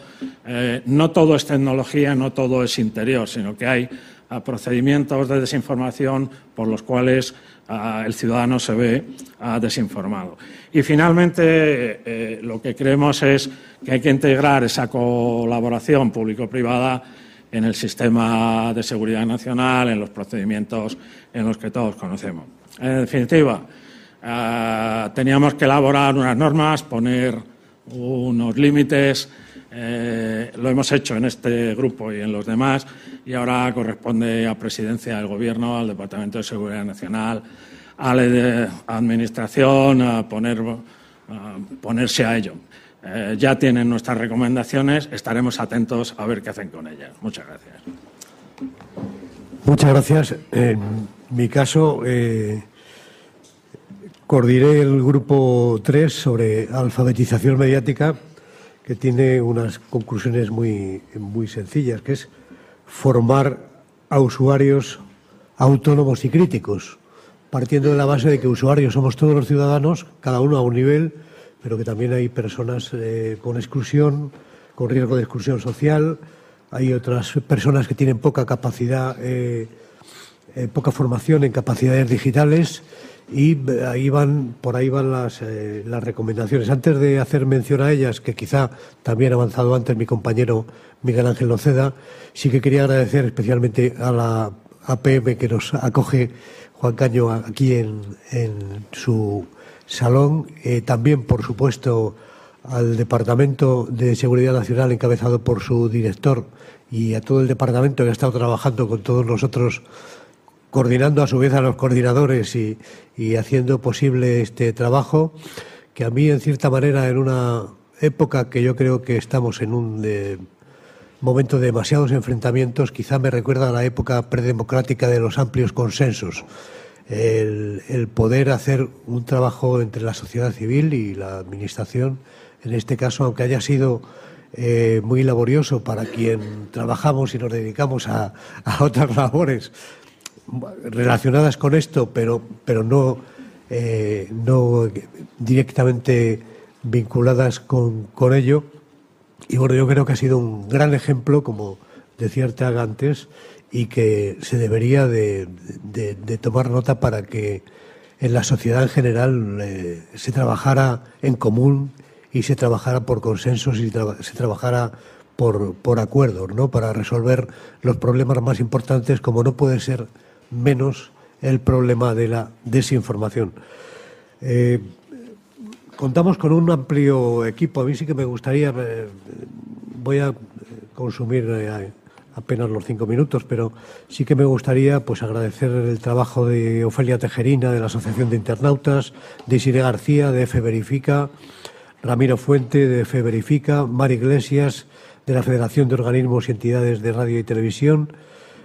eh, no todo es tecnología, no todo es interior, sino que hay eh, procedimientos de desinformación por los cuales el ciudadano se ve desinformado. Y finalmente, eh, lo que creemos es que hay que integrar esa colaboración público-privada en el sistema de seguridad nacional, en los procedimientos en los que todos conocemos. En definitiva, eh, teníamos que elaborar unas normas, poner unos límites. Eh, lo hemos hecho en este grupo y en los demás y ahora corresponde a Presidencia del Gobierno, al Departamento de Seguridad Nacional, a la Administración a poner, ponerse a ello. Eh, ya tienen nuestras recomendaciones, estaremos atentos a ver qué hacen con ellas. Muchas gracias. Muchas gracias. En mi caso, coordiné el grupo 3 sobre alfabetización mediática, que tiene unas conclusiones muy, muy sencillas, que es formar a usuarios autónomos y críticos partiendo de la base de que usuarios somos todos los ciudadanos, cada uno a un nivel, pero que también hay personas eh, con exclusión, con riesgo de exclusión social, hay otras personas que tienen poca capacidad, eh, eh, poca formación en capacidades digitales y ahí van, por ahí van las, las recomendaciones. Antes de hacer mención a ellas, que quizá también ha avanzado antes mi compañero Miguel Ángel Loceda, sí que quería agradecer especialmente a la APM que nos acoge Juan Caño aquí en, en su salón, eh, también, por supuesto, al Departamento de Seguridad Nacional encabezado por su director y a todo el departamento que ha estado trabajando con todos nosotros, coordinando a su vez a los coordinadores y, y haciendo posible este trabajo, que a mí, en cierta manera, en una época que yo creo que estamos en un de, momento de demasiados enfrentamientos, quizá me recuerda a la época predemocrática de los amplios consensos. El, poder hacer un trabajo entre la sociedad civil y la Administración, en este caso, aunque haya sido eh, muy laborioso para quien trabajamos y nos dedicamos a otras labores relacionadas con esto, pero, pero no, eh, no directamente vinculadas con, con ello, y bueno, yo creo que ha sido un gran ejemplo, como decía Arteaga antes, y que se debería de, de, tomar nota para que en la sociedad en general eh, se trabajara en común y se trabajara por consensos y se trabajara por, por acuerdos, ¿no? Para resolver los problemas más importantes, como no puede ser menos el problema de la desinformación. Eh, contamos con un amplio equipo. A mí sí que me gustaría, eh, voy a consumir eh, apenas los cinco minutos, pero sí que me gustaría pues agradecer el trabajo de Ofelia Tejerina, de la Asociación de Internautas, de Isire García, de F Verifica, Ramiro Fuente, de F Verifica, Mar Iglesias, de la Federación de Organismos y Entidades de Radio y Televisión.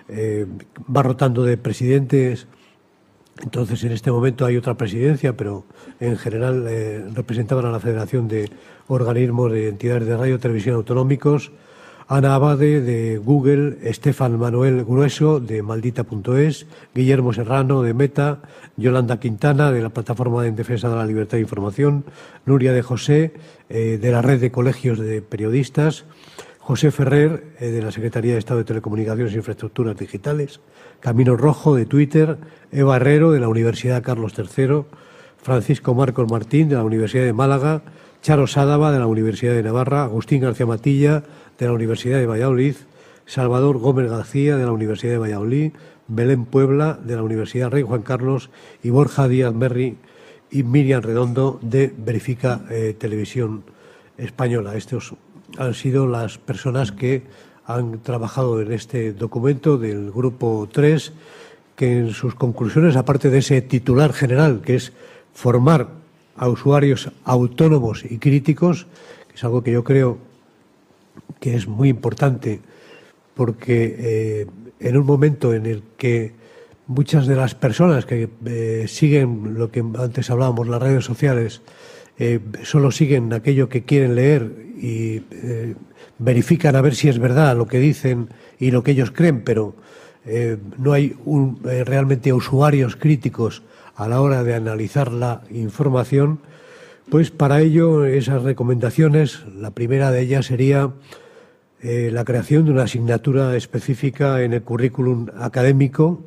Eh, va rotando de presidentes. Entonces, en este momento hay otra presidencia, pero en general eh, representaban a la Federación de Organismos de Entidades de Radio y Televisión Autonómicos, Ana Abade de Google, Estefan Manuel Grueso de Maldita.es, Guillermo Serrano de Meta, Yolanda Quintana de la Plataforma en Defensa de la Libertad de Información, Nuria de José eh, de la Red de Colegios de Periodistas, José Ferrer eh, de la Secretaría de Estado de Telecomunicaciones e Infraestructuras Digitales, Camino Rojo de Twitter, Eva Herrero de la Universidad Carlos III, Francisco Marcos Martín de la Universidad de Málaga, Charo Sádava de la Universidad de Navarra, Agustín García Matilla de la Universidad de Valladolid, Salvador Gómez García de la Universidad de Valladolid, Belén Puebla de la Universidad Rey Juan Carlos. Y Borja Díaz Merri y Miriam Redondo de Verifica eh, Televisión Española. Estos han sido las personas que han trabajado en este documento del Grupo 3, que en sus conclusiones, aparte de ese titular general, que es formar a usuarios autónomos y críticos, es algo que yo creo que es muy importante, porque eh, en un momento en el que muchas de las personas que eh, siguen lo que antes hablábamos, las redes sociales, eh, solo siguen aquello que quieren leer y eh, verifican a ver si es verdad lo que dicen y lo que ellos creen, pero eh, no hay un, realmente usuarios críticos a la hora de analizar la información, pues para ello esas recomendaciones, la primera de ellas sería la creación de una asignatura específica en el currículum académico.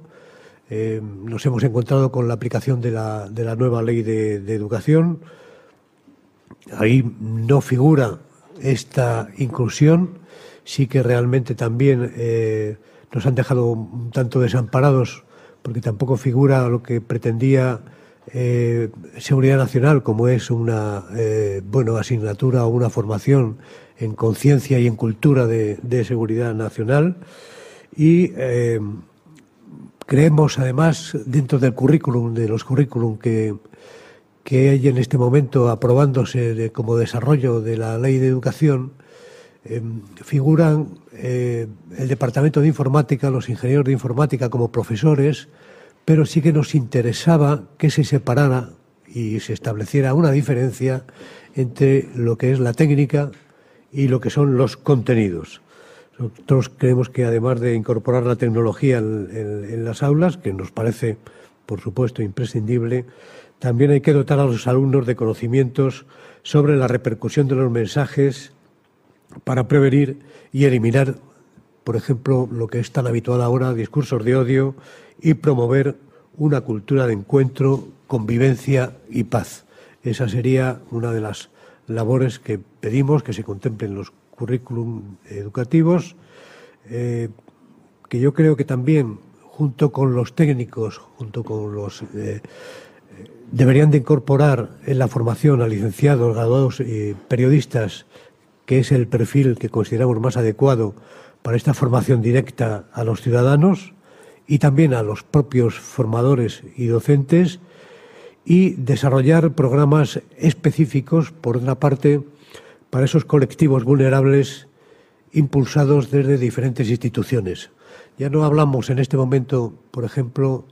Nos hemos encontrado con la aplicación de la, de la nueva ley de educación. Ahí no figura esta inclusión. Sí que realmente también eh, nos han dejado un tanto desamparados porque tampoco figura lo que pretendía eh, Seguridad Nacional como es una eh, bueno asignatura o una formación en conciencia y en cultura de, seguridad nacional y eh, creemos además dentro del currículum de los currículum que que hay en este momento aprobándose como desarrollo de la ley de educación, eh, figuran eh, el Departamento de Informática, los ingenieros de informática como profesores, pero sí que nos interesaba que se separara y se estableciera una diferencia entre lo que es la técnica y lo que son los contenidos. Nosotros creemos que además de incorporar la tecnología en las aulas, que nos parece por supuesto, imprescindible, también hay que dotar a los alumnos de conocimientos sobre la repercusión de los mensajes para prevenir y eliminar, por ejemplo, lo que es tan habitual ahora, discursos de odio y promover una cultura de encuentro, convivencia y paz. Esa sería una de las labores que pedimos que se contemplen en los currículum educativos, eh, que yo creo que también, junto con los técnicos, junto con los eh, deberían de incorporar en la formación a licenciados, graduados y periodistas, que es el perfil que consideramos más adecuado para esta formación directa a los ciudadanos y también a los propios formadores y docentes y desarrollar programas específicos, por otra parte, para esos colectivos vulnerables impulsados desde diferentes instituciones. Ya no hablamos en este momento, por ejemplo,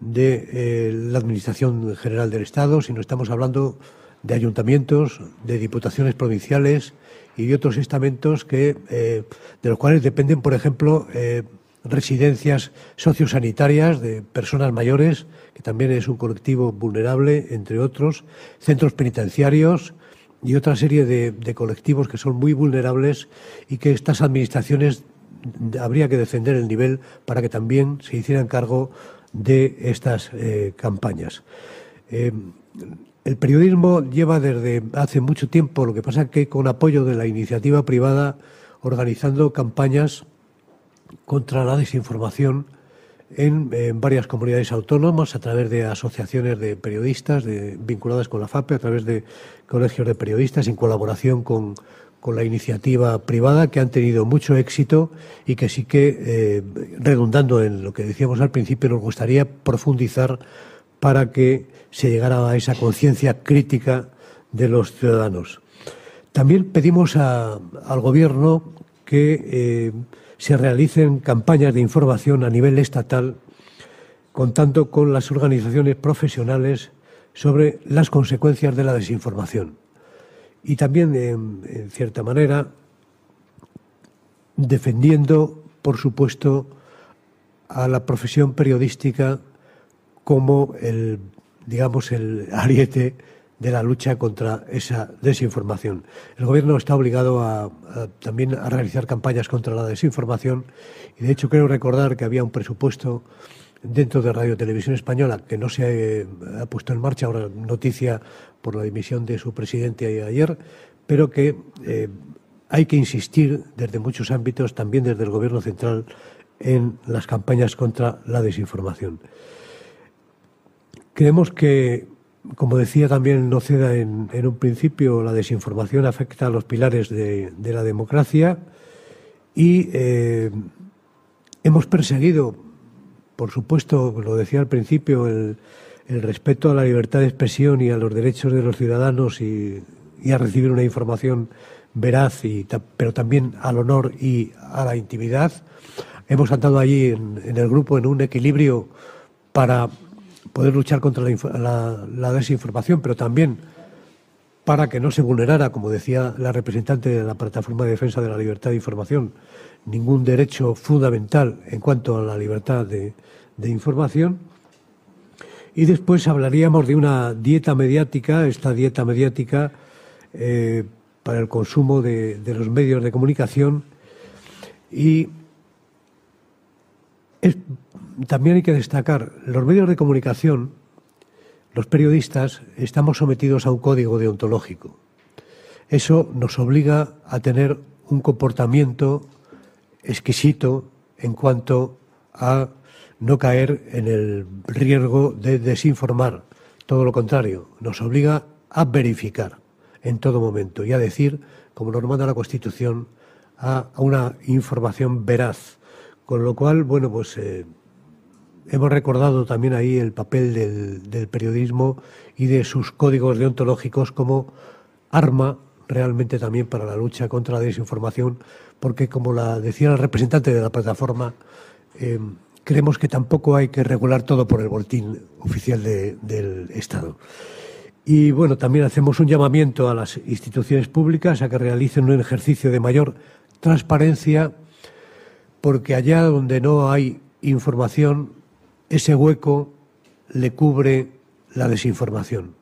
de eh, la Administración General del Estado, sino estamos hablando de ayuntamientos, de diputaciones provinciales y de otros estamentos que, eh, de los cuales dependen, por ejemplo, eh, residencias sociosanitarias de personas mayores, que también es un colectivo vulnerable, entre otros, centros penitenciarios y otra serie de, de colectivos que son muy vulnerables y que estas administraciones habría que defender el nivel para que también se hicieran cargo de estas eh, campañas. Eh, el periodismo lleva desde hace mucho tiempo, lo que pasa que con apoyo de la iniciativa privada, organizando campañas contra la desinformación en, varias comunidades autónomas a través de asociaciones de periodistas vinculadas con la FAPE, a través de colegios de periodistas en colaboración con, con la iniciativa privada que han tenido mucho éxito y que sí que, eh, redundando en lo que decíamos al principio, nos gustaría profundizar para que se llegara a esa conciencia crítica de los ciudadanos. También pedimos al Gobierno que eh, se realicen campañas de información a nivel estatal, contando con las organizaciones profesionales sobre las consecuencias de la desinformación y también, en, cierta manera, defendiendo, por supuesto, a la profesión periodística como el, digamos, el ariete de la lucha contra esa desinformación. El Gobierno está obligado a, también a realizar campañas contra la desinformación y, de hecho, creo recordar que había un presupuesto dentro de Radio Televisión Española que no se ha puesto en marcha, ahora noticia por la dimisión de su presidente ayer, pero que eh, hay que insistir desde muchos ámbitos, también desde el Gobierno central, en las campañas contra la desinformación. Creemos que, como decía también Noceda en, en un principio, la desinformación afecta a los pilares de, la democracia y eh, hemos perseguido, por supuesto, lo decía al principio, el, respeto a la libertad de expresión y a los derechos de los ciudadanos y, a recibir una información veraz, y, pero también al honor y a la intimidad. Hemos andado allí en, el grupo en un equilibrio para poder luchar contra la, desinformación, pero también para que no se vulnerara, como decía la representante de la Plataforma de Defensa de la Libertad de Información, ningún derecho fundamental en cuanto a la libertad de información y después hablaríamos de una dieta mediática, esta dieta mediática eh, para el consumo de, los medios de comunicación. Y también hay que destacar, los medios de comunicación, los periodistas, estamos sometidos a un código deontológico. Eso nos obliga a tener un comportamiento exquisito en cuanto a no caer en el riesgo de desinformar. Todo lo contrario, nos obliga a verificar en todo momento y a decir, como nos manda la Constitución, a, una información veraz. Con lo cual, bueno, pues eh, hemos recordado también ahí el papel del, periodismo y de sus códigos deontológicos como arma realmente también para la lucha contra la desinformación, porque como la decía el representante de la plataforma, eh, creemos que tampoco hay que regular todo por el boletín oficial del Estado. Y bueno, también hacemos un llamamiento a las instituciones públicas a que realicen un ejercicio de mayor transparencia, porque allá donde no hay información, ese hueco le cubre la desinformación.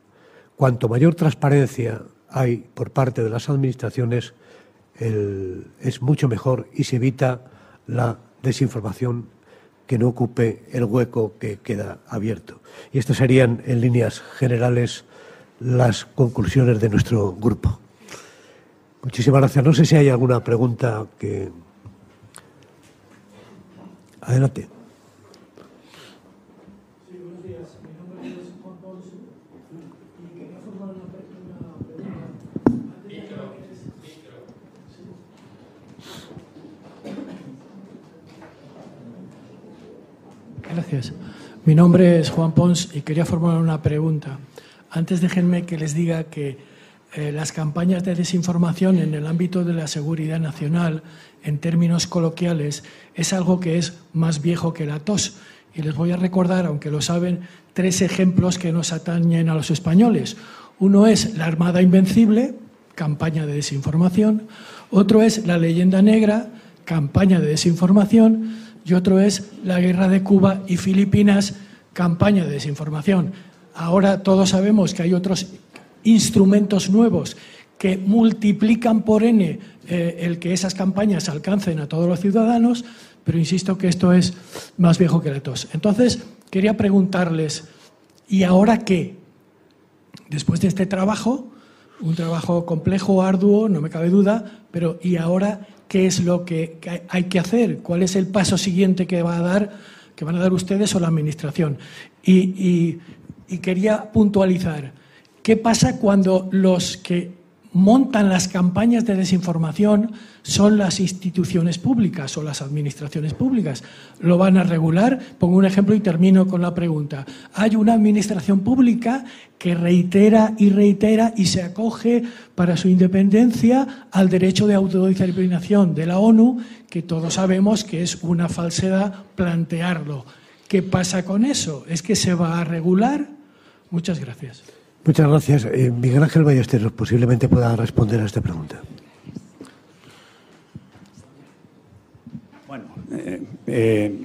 Cuanto mayor transparencia hay por parte de las administraciones, es mucho mejor y se evita la desinformación que no ocupe el hueco que queda abierto. Y estas serían, en líneas generales, las conclusiones de nuestro grupo. Muchísimas gracias. No sé si hay alguna pregunta que. Adelante. Gracias. Mi nombre es Juan Pons y quería formular una pregunta. Antes déjenme que les diga que eh, las campañas de desinformación en el ámbito de la seguridad nacional, en términos coloquiales, es algo que es más viejo que la tos. Y les voy a recordar, aunque lo saben, tres ejemplos que nos atañen a los españoles. Uno es la Armada Invencible, campaña de desinformación. Otro es la Leyenda Negra, campaña de desinformación. Y otro es la Guerra de Cuba y Filipinas, campaña de desinformación. Ahora todos sabemos que hay otros instrumentos nuevos que multiplican por n eh, el que esas campañas alcancen a todos los ciudadanos, pero insisto que esto es más viejo que la tos. Entonces, quería preguntarles, ¿y ahora qué? Después de este trabajo, un trabajo complejo, arduo, no me cabe duda, pero ¿y ahora qué es lo que hay que hacer? ¿Cuál es el paso siguiente que va a dar, que van a dar ustedes o la administración? y quería puntualizar. ¿Qué pasa cuando los que montan las campañas de desinformación son las instituciones públicas o las administraciones públicas. ¿Lo van a regular? Pongo un ejemplo y termino con la pregunta. Hay una administración pública que reitera y reitera y se acoge para su independencia al derecho de autodeterminación de la ONU, que todos sabemos que es una falsedad plantearlo. ¿Qué pasa con eso? ¿Es que se va a regular? Muchas gracias. Muchas gracias. Eh, Miguel Ángel Ballesteros posiblemente pueda responder a esta pregunta. Bueno, eh, eh,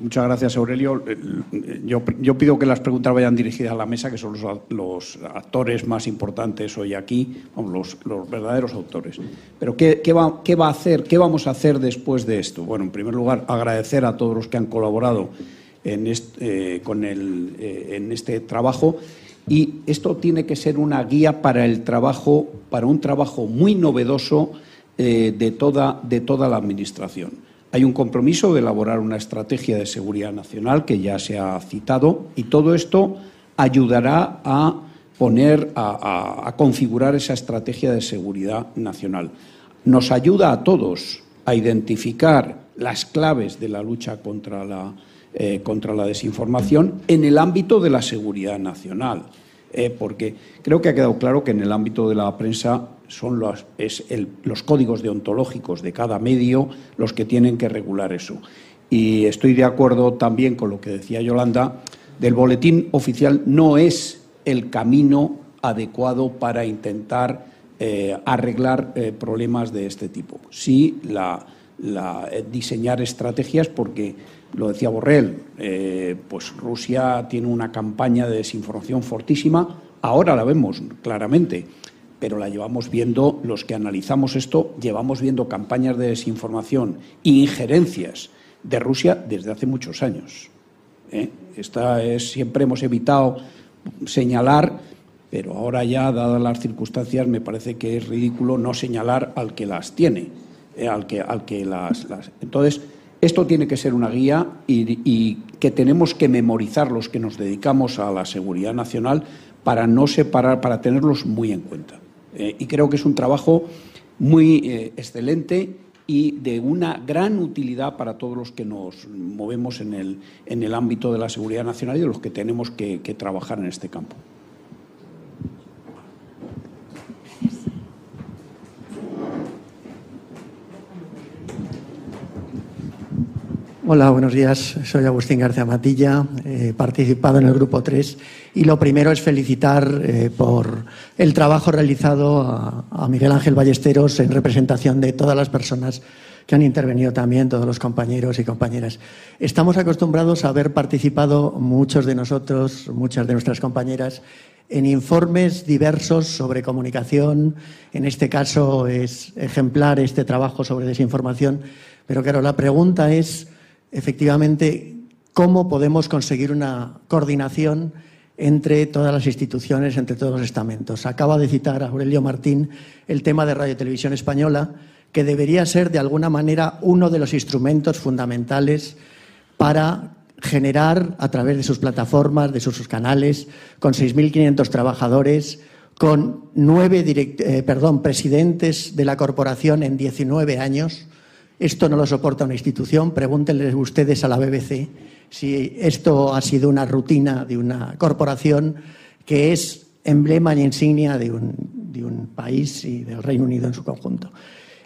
muchas gracias, Aurelio. Yo, pido que las preguntas vayan dirigidas a la mesa, que son los, actores más importantes hoy aquí, los, verdaderos autores. Pero ¿qué, va, ¿qué, va, a hacer? ¿Qué vamos a hacer después de esto? Bueno, en primer lugar, agradecer a todos los que han colaborado en con el, en este trabajo y esto tiene que ser una guía para el trabajo, para un trabajo muy novedoso eh, de, toda, de toda la Administración. Hay un compromiso de elaborar una estrategia de seguridad nacional que ya se ha citado y todo esto ayudará a poner, a, configurar esa estrategia de seguridad nacional. Nos ayuda a todos a identificar las claves de la lucha contra la, eh, contra la desinformación en el ámbito de la seguridad nacional. Eh, porque creo que ha quedado claro que en el ámbito de la prensa son los, los códigos deontológicos de cada medio los que tienen que regular eso. Y estoy de acuerdo también con lo que decía Yolanda, del boletín oficial no es el camino adecuado para intentar eh, arreglar problemas de este tipo. Sí, la, diseñar estrategias porque lo decía Borrell, eh, pues Rusia tiene una campaña de desinformación fortísima, ahora la vemos claramente, pero la llevamos viendo, los que analizamos esto, llevamos viendo campañas de desinformación e injerencias de Rusia desde hace muchos años. ¿eh? Esta es, siempre hemos evitado señalar, pero ahora ya, dadas las circunstancias, me parece que es ridículo no señalar al que las tiene, ¿eh? al que, al que las, las. Entonces, esto tiene que ser una guía y, que tenemos que memorizar los que nos dedicamos a la seguridad nacional para no separar, para tenerlos muy en cuenta. Eh, y creo que es un trabajo muy eh, excelente y de una gran utilidad para todos los que nos movemos en el, en el ámbito de la seguridad nacional y de los que tenemos que trabajar en este campo. Hola, buenos días. Soy Agustín García Matilla, he participado en el Grupo 3 y lo primero es felicitar eh, por el trabajo realizado a, Miguel Ángel Ballesteros en representación de todas las personas que han intervenido también, todos los compañeros y compañeras. Estamos acostumbrados a haber participado muchos de nosotros, muchas de nuestras compañeras, en informes diversos sobre comunicación. En este caso es ejemplar este trabajo sobre desinformación. Pero claro, la pregunta es, efectivamente, cómo podemos conseguir una coordinación entre todas las instituciones, entre todos los estamentos. Acaba de citar Aurelio Martín el tema de Radio Televisión Española, que debería ser de alguna manera uno de los instrumentos fundamentales para generar a través de sus plataformas, de sus canales, con 6.500 trabajadores, con nueve eh, perdón, presidentes de la corporación en 19 años. Esto no lo soporta una institución. Pregúntenles ustedes a la BBC si esto ha sido una rutina de una corporación que es emblema y insignia de un, país y del Reino Unido en su conjunto.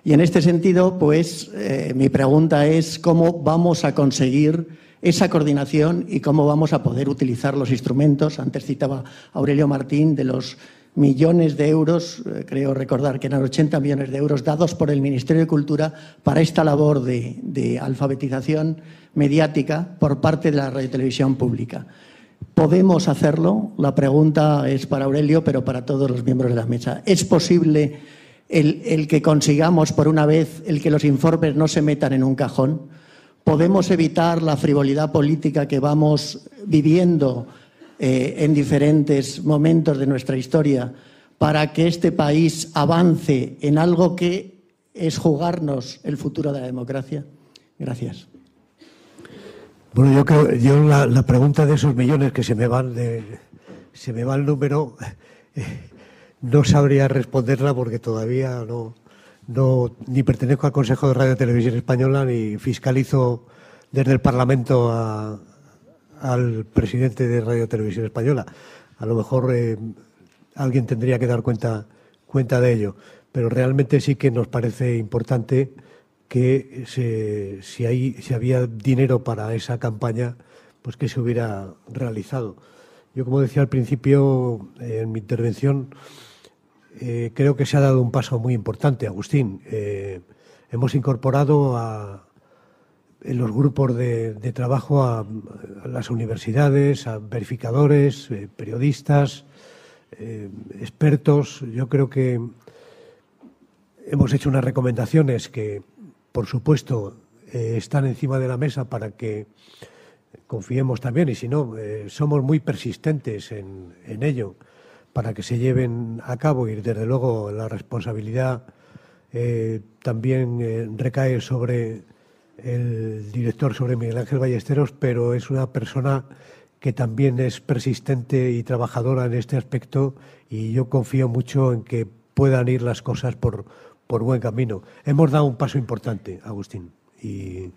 Y en este sentido, pues eh, mi pregunta es cómo vamos a conseguir esa coordinación y cómo vamos a poder utilizar los instrumentos. Antes citaba Aurelio Martín de los millones de euros, eh, creo recordar que eran 80 millones de euros dados por el Ministerio de Cultura para esta labor de, alfabetización mediática por parte de la radio televisión pública. ¿Podemos hacerlo? La pregunta es para Aurelio, pero para todos los miembros de la mesa. ¿Es posible el, el que consigamos, por una vez, el que los informes no se metan en un cajón? ¿Podemos evitar la frivolidad política que vamos viviendo eh, en diferentes momentos de nuestra historia para que este país avance en algo que es jugarnos el futuro de la democracia? Gracias. Bueno, yo creo, yo la, pregunta de esos millones que se me van de, se me va el número, eh, no sabría responderla porque todavía no, no, ni pertenezco al Consejo de Radio y Televisión Española ni fiscalizo desde el Parlamento a, al presidente de Radio Televisión Española. A lo mejor eh, alguien tendría que dar cuenta, cuenta de ello, pero realmente sí que nos parece importante que si, hay, si había dinero para esa campaña, pues que se hubiera realizado. Yo, como decía al principio eh, en mi intervención, eh, creo que se ha dado un paso muy importante, Agustín. hemos incorporado a, en los grupos de, trabajo a, las universidades, a verificadores, eh, periodistas, eh, expertos. Yo creo que hemos hecho unas recomendaciones que, por supuesto, eh, están encima de la mesa para que confiemos también, y si no, somos muy persistentes en, en, ello, para que se lleven a cabo y, desde luego, la responsabilidad también recae sobre el director sobre Miguel Ángel Ballesteros, pero es una persona que también es persistente y trabajadora en este aspecto y yo confío mucho en que puedan ir las cosas por, por buen camino. Hemos dado un paso importante, Agustín. Y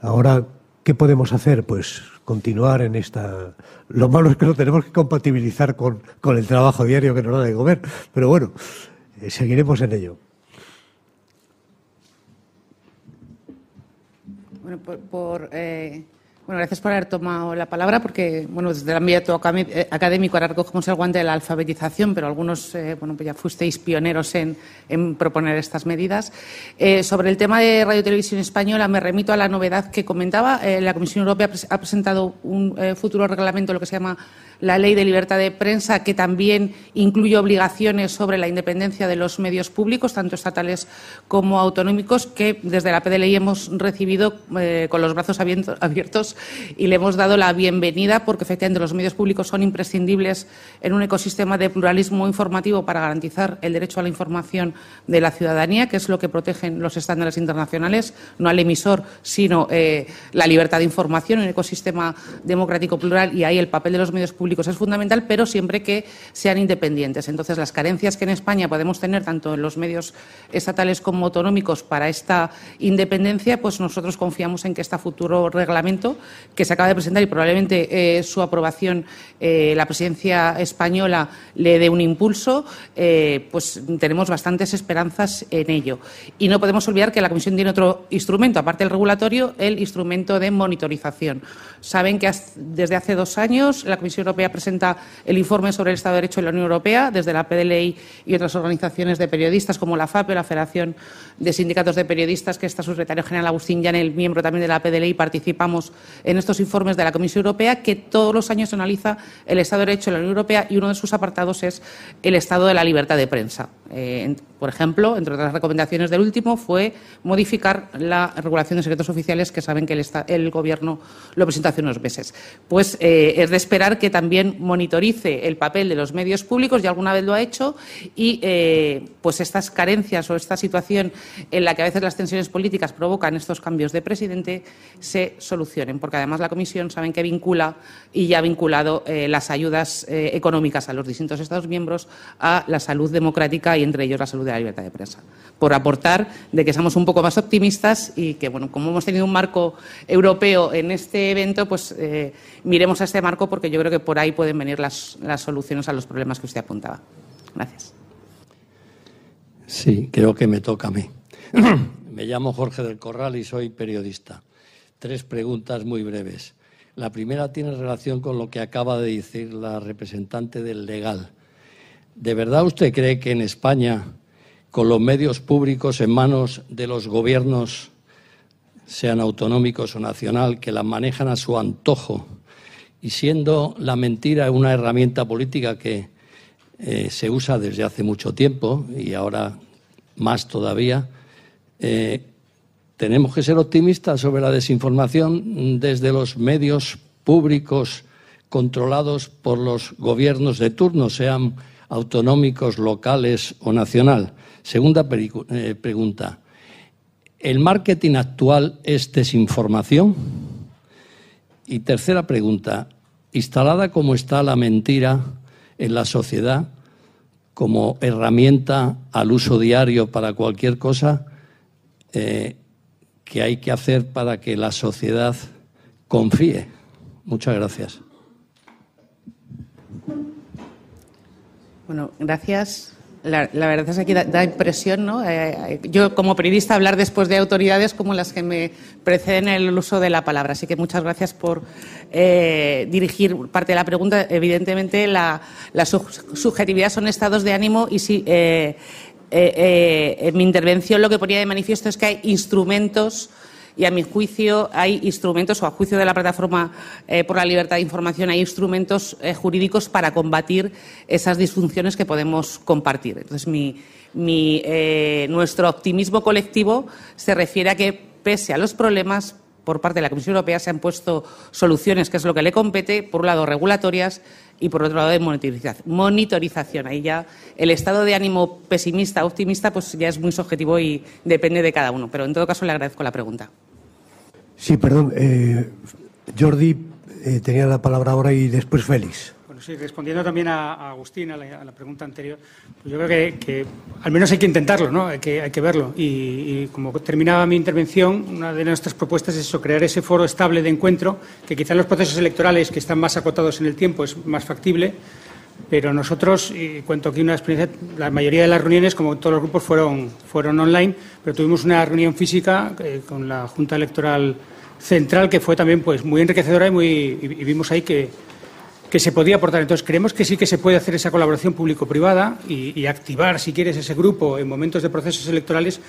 ahora, ¿qué podemos hacer? Pues continuar en esta... Lo malo es que lo tenemos que compatibilizar con, con el trabajo diario que nos da de comer, pero bueno, eh, seguiremos en ello. Eh, bueno, gracias por haber tomado la palabra, porque bueno, desde el ámbito eh, académico ahora recogemos el guante de la alfabetización, pero algunos eh, bueno, pues ya fuisteis pioneros en, proponer estas medidas. sobre el tema de Radio Televisión Española, me remito a la novedad que comentaba. la Comisión Europea ha presentado un futuro reglamento, lo que se llama la Ley de Libertad de Prensa, que también incluye obligaciones sobre la independencia de los medios públicos, tanto estatales como autonómicos, que desde la PDLI hemos recibido eh, con los brazos abiertos y le hemos dado la bienvenida, porque efectivamente los medios públicos son imprescindibles en un ecosistema de pluralismo informativo para garantizar el derecho a la información de la ciudadanía, que es lo que protegen los estándares internacionales, no al emisor, sino eh, la libertad de información un ecosistema democrático plural y ahí el papel de los medios públicos es fundamental, pero siempre que sean independientes. Entonces, las carencias que en España podemos tener, tanto en los medios estatales como autonómicos, para esta independencia, pues nosotros confiamos en que este futuro reglamento, que se acaba de presentar y probablemente eh, su aprobación, eh, la presidencia española le dé un impulso, eh, pues tenemos bastantes esperanzas en ello. Y no podemos olvidar que la Comisión tiene otro instrumento, aparte del regulatorio, el instrumento de monitorización. Saben que desde hace dos años la Comisión Europea presenta el informe sobre el Estado de Derecho en la Unión Europea, desde la PDLI y otras organizaciones de periodistas como la FAPE, la Federación de Sindicatos de Periodistas, que está su secretario general Agustín el miembro también de la PDLI, participamos en estos informes de la Comisión Europea, que todos los años analiza el Estado de Derecho en la Unión Europea y uno de sus apartados es el estado de la libertad de prensa. Eh, por ejemplo, entre otras recomendaciones del último fue modificar la regulación de secretos oficiales que saben que el, Gobierno lo presentó hace unos meses. Pues eh, es de esperar que también monitorice el papel de los medios públicos, ya alguna vez lo ha hecho, y eh, pues estas carencias o esta situación en la que a veces las tensiones políticas provocan estos cambios de presidente se solucionen, porque además la Comisión saben que vincula y ya ha vinculado las ayudas económicas a los distintos Estados miembros a la salud democrática y entre ellos la salud de la libertad de prensa. Por aportar de que seamos un poco más optimistas y que, bueno, como hemos tenido un marco europeo en este evento, pues eh, miremos a este marco porque yo creo que por ahí pueden venir las, soluciones a los problemas que usted apuntaba. Gracias. Sí, creo que me toca a mí. (clears throat) me llamo Jorge del Corral y soy periodista. Tres preguntas muy breves. La primera tiene relación con lo que acaba de decir la representante del legal. ¿De verdad usted cree que en España, con los medios públicos en manos de los gobiernos, sean autonómicos o nacional, que las manejan a su antojo y siendo la mentira una herramienta política que eh, se usa desde hace mucho tiempo y ahora más todavía, eh, tenemos que ser optimistas sobre la desinformación desde los medios públicos controlados por los gobiernos de turno, sean autonómicos, locales o nacional. Segunda eh, pregunta. ¿El marketing actual es desinformación? Y tercera pregunta. Instalada como está la mentira en la sociedad como herramienta al uso diario para cualquier cosa, eh, ¿qué hay que hacer para que la sociedad confíe? Muchas gracias. Bueno, gracias. La, verdad es que da, impresión, ¿no? Eh, eh, yo, como periodista, hablar después de autoridades como las que me preceden en el uso de la palabra. Así que muchas gracias por eh, dirigir parte de la pregunta. Evidentemente, la, subjetividad son estados de ánimo y sí. en mi intervención lo que ponía de manifiesto es que hay instrumentos y a mi juicio hay instrumentos, o a juicio de la plataforma eh, por la libertad de información, hay instrumentos eh, jurídicos para combatir esas disfunciones que podemos compartir. Entonces, eh, nuestro optimismo colectivo se refiere a que, pese a los problemas, por parte de la Comisión Europea se han puesto soluciones, que es lo que le compete, por un lado regulatorias y por otro lado de monitorización. Ahí ya el estado de ánimo pesimista, optimista, pues ya es muy subjetivo y depende de cada uno. Pero en todo caso le agradezco la pregunta. Sí, perdón. Eh, Jordi eh, tenía la palabra ahora y después Félix. Bueno, sí, respondiendo también a, Agustín, a la, pregunta anterior, pues yo creo que, al menos hay que intentarlo, ¿no? Hay que, hay que verlo. Y, como terminaba mi intervención, una de nuestras propuestas es eso, crear ese foro estable de encuentro, que quizá en los procesos electorales que están más acotados en el tiempo es más factible, pero nosotros, y cuento aquí una experiencia, la mayoría de las reuniones, como todos los grupos, fueron, fueron online, pero tuvimos una reunión física eh, con la Junta Electoral Central que fue también pues, muy enriquecedora y, muy, y vimos ahí que, que se podía aportar. Entonces, creemos que sí que se puede hacer esa colaboración público-privada y, activar, si quieres, ese grupo en momentos de procesos electorales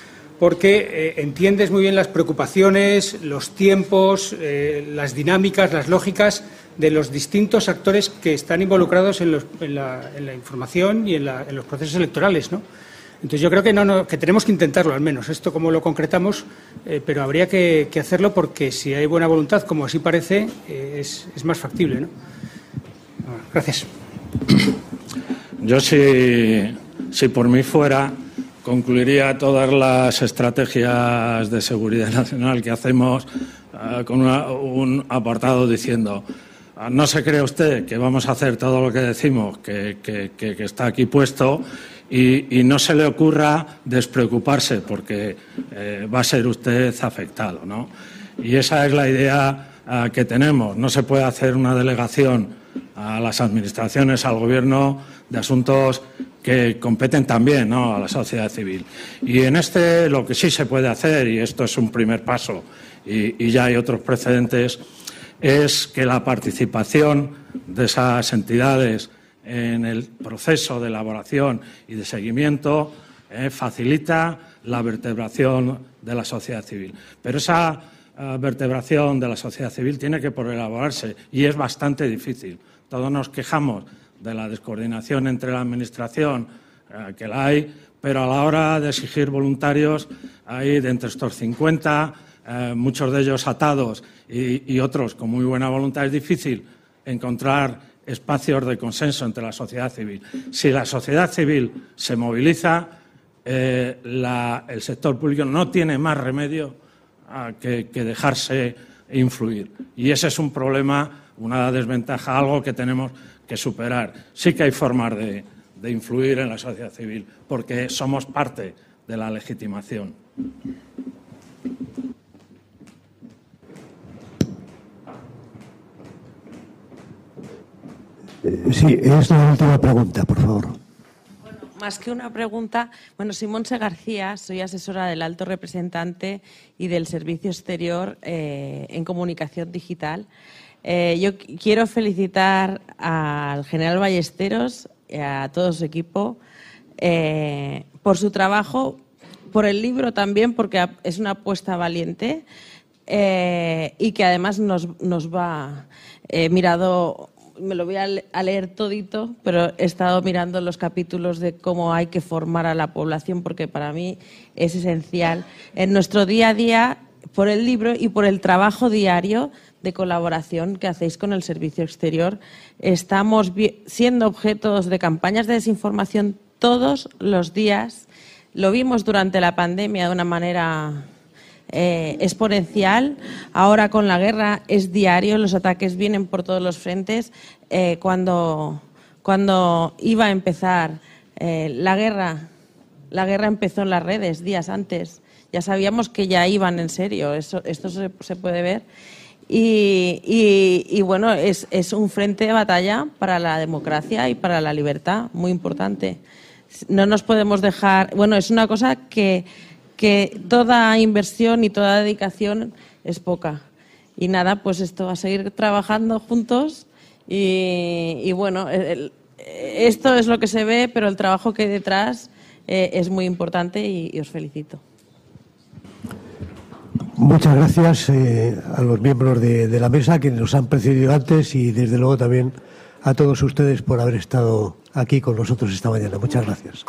porque eh, entiendes muy bien las preocupaciones, los tiempos, eh, las dinámicas, las lógicas de los distintos actores que están involucrados en, la, información y en, los procesos electorales, ¿no? Entonces yo creo que, no, tenemos que intentarlo al menos, esto como lo concretamos, eh, pero habría que, hacerlo porque si hay buena voluntad, como así parece, es, más factible. ¿no? Gracias. Yo si, si por mí fuera, concluiría todas las estrategias de seguridad (laughs) nacional que hacemos eh, con un apartado diciendo ah, no se cree usted que vamos a hacer todo lo que decimos que, está aquí puesto y, no se le ocurra despreocuparse porque eh, va a ser usted afectado. ¿no? Y esa es la idea eh, que tenemos. No se puede hacer una delegación a las administraciones, al Gobierno, de asuntos que competen también a la sociedad civil. Y en este lo que sí se puede hacer, y esto es un primer paso, y, y ya hay otros precedentes, es que la participación de esas entidades en el proceso de elaboración y de seguimiento eh, facilita la vertebración de la sociedad civil. Pero esa eh, vertebración de la sociedad civil tiene que por elaborarse y es bastante difícil. Todos nos quejamos de la descoordinación entre la Administración, eh, que la hay, pero a la hora de exigir voluntarios, hay de entre estos 50, muchos de ellos atados y, otros con muy buena voluntad, es difícil encontrar espacios de consenso entre la sociedad civil. Si la sociedad civil se moviliza, eh, el sector público no tiene más remedio a que, que, dejarse influir. Y ese es un problema, una desventaja, algo que tenemos que superar. Sí que hay formas de, de influir en la sociedad civil, porque somos parte de la legitimación. Sí, es la última pregunta, por favor. Bueno, más que una pregunta, bueno, soy Monse García, soy asesora del alto representante y del Servicio Exterior eh, en Comunicación Digital. Eh, yo quiero felicitar al general Ballesteros, a todo su equipo, eh, por su trabajo, por el libro también, porque es una apuesta valiente eh, y que además nos, nos va eh, mirado me lo voy a leer todito, pero he estado mirando los capítulos de cómo hay que formar a la población, porque para mí es esencial en nuestro día a día por el libro y por el trabajo diario de colaboración que hacéis con el Servicio Exterior. Estamos siendo objetos de campañas de desinformación todos los días. Lo vimos durante la pandemia de una manera eh, exponencial. Ahora con la guerra es diario, los ataques vienen por todos los frentes. Eh, cuando, cuando iba a empezar eh, la guerra, la guerra empezó en las redes días antes. Ya sabíamos que ya iban en serio, Eso, esto se, se, puede ver. Y, y, y bueno, es, es un frente de batalla para la democracia y para la libertad, muy importante. No nos podemos dejar. Bueno, es una cosa que que toda inversión y toda dedicación es poca. Y nada, pues esto va a seguir trabajando juntos y, y bueno, el, esto es lo que se ve, pero el trabajo que hay detrás eh, es muy importante y, y, os felicito. Muchas gracias eh, a los miembros de, de la mesa que nos han precedido antes y desde luego también a todos ustedes por haber estado aquí con nosotros esta mañana. Muchas gracias.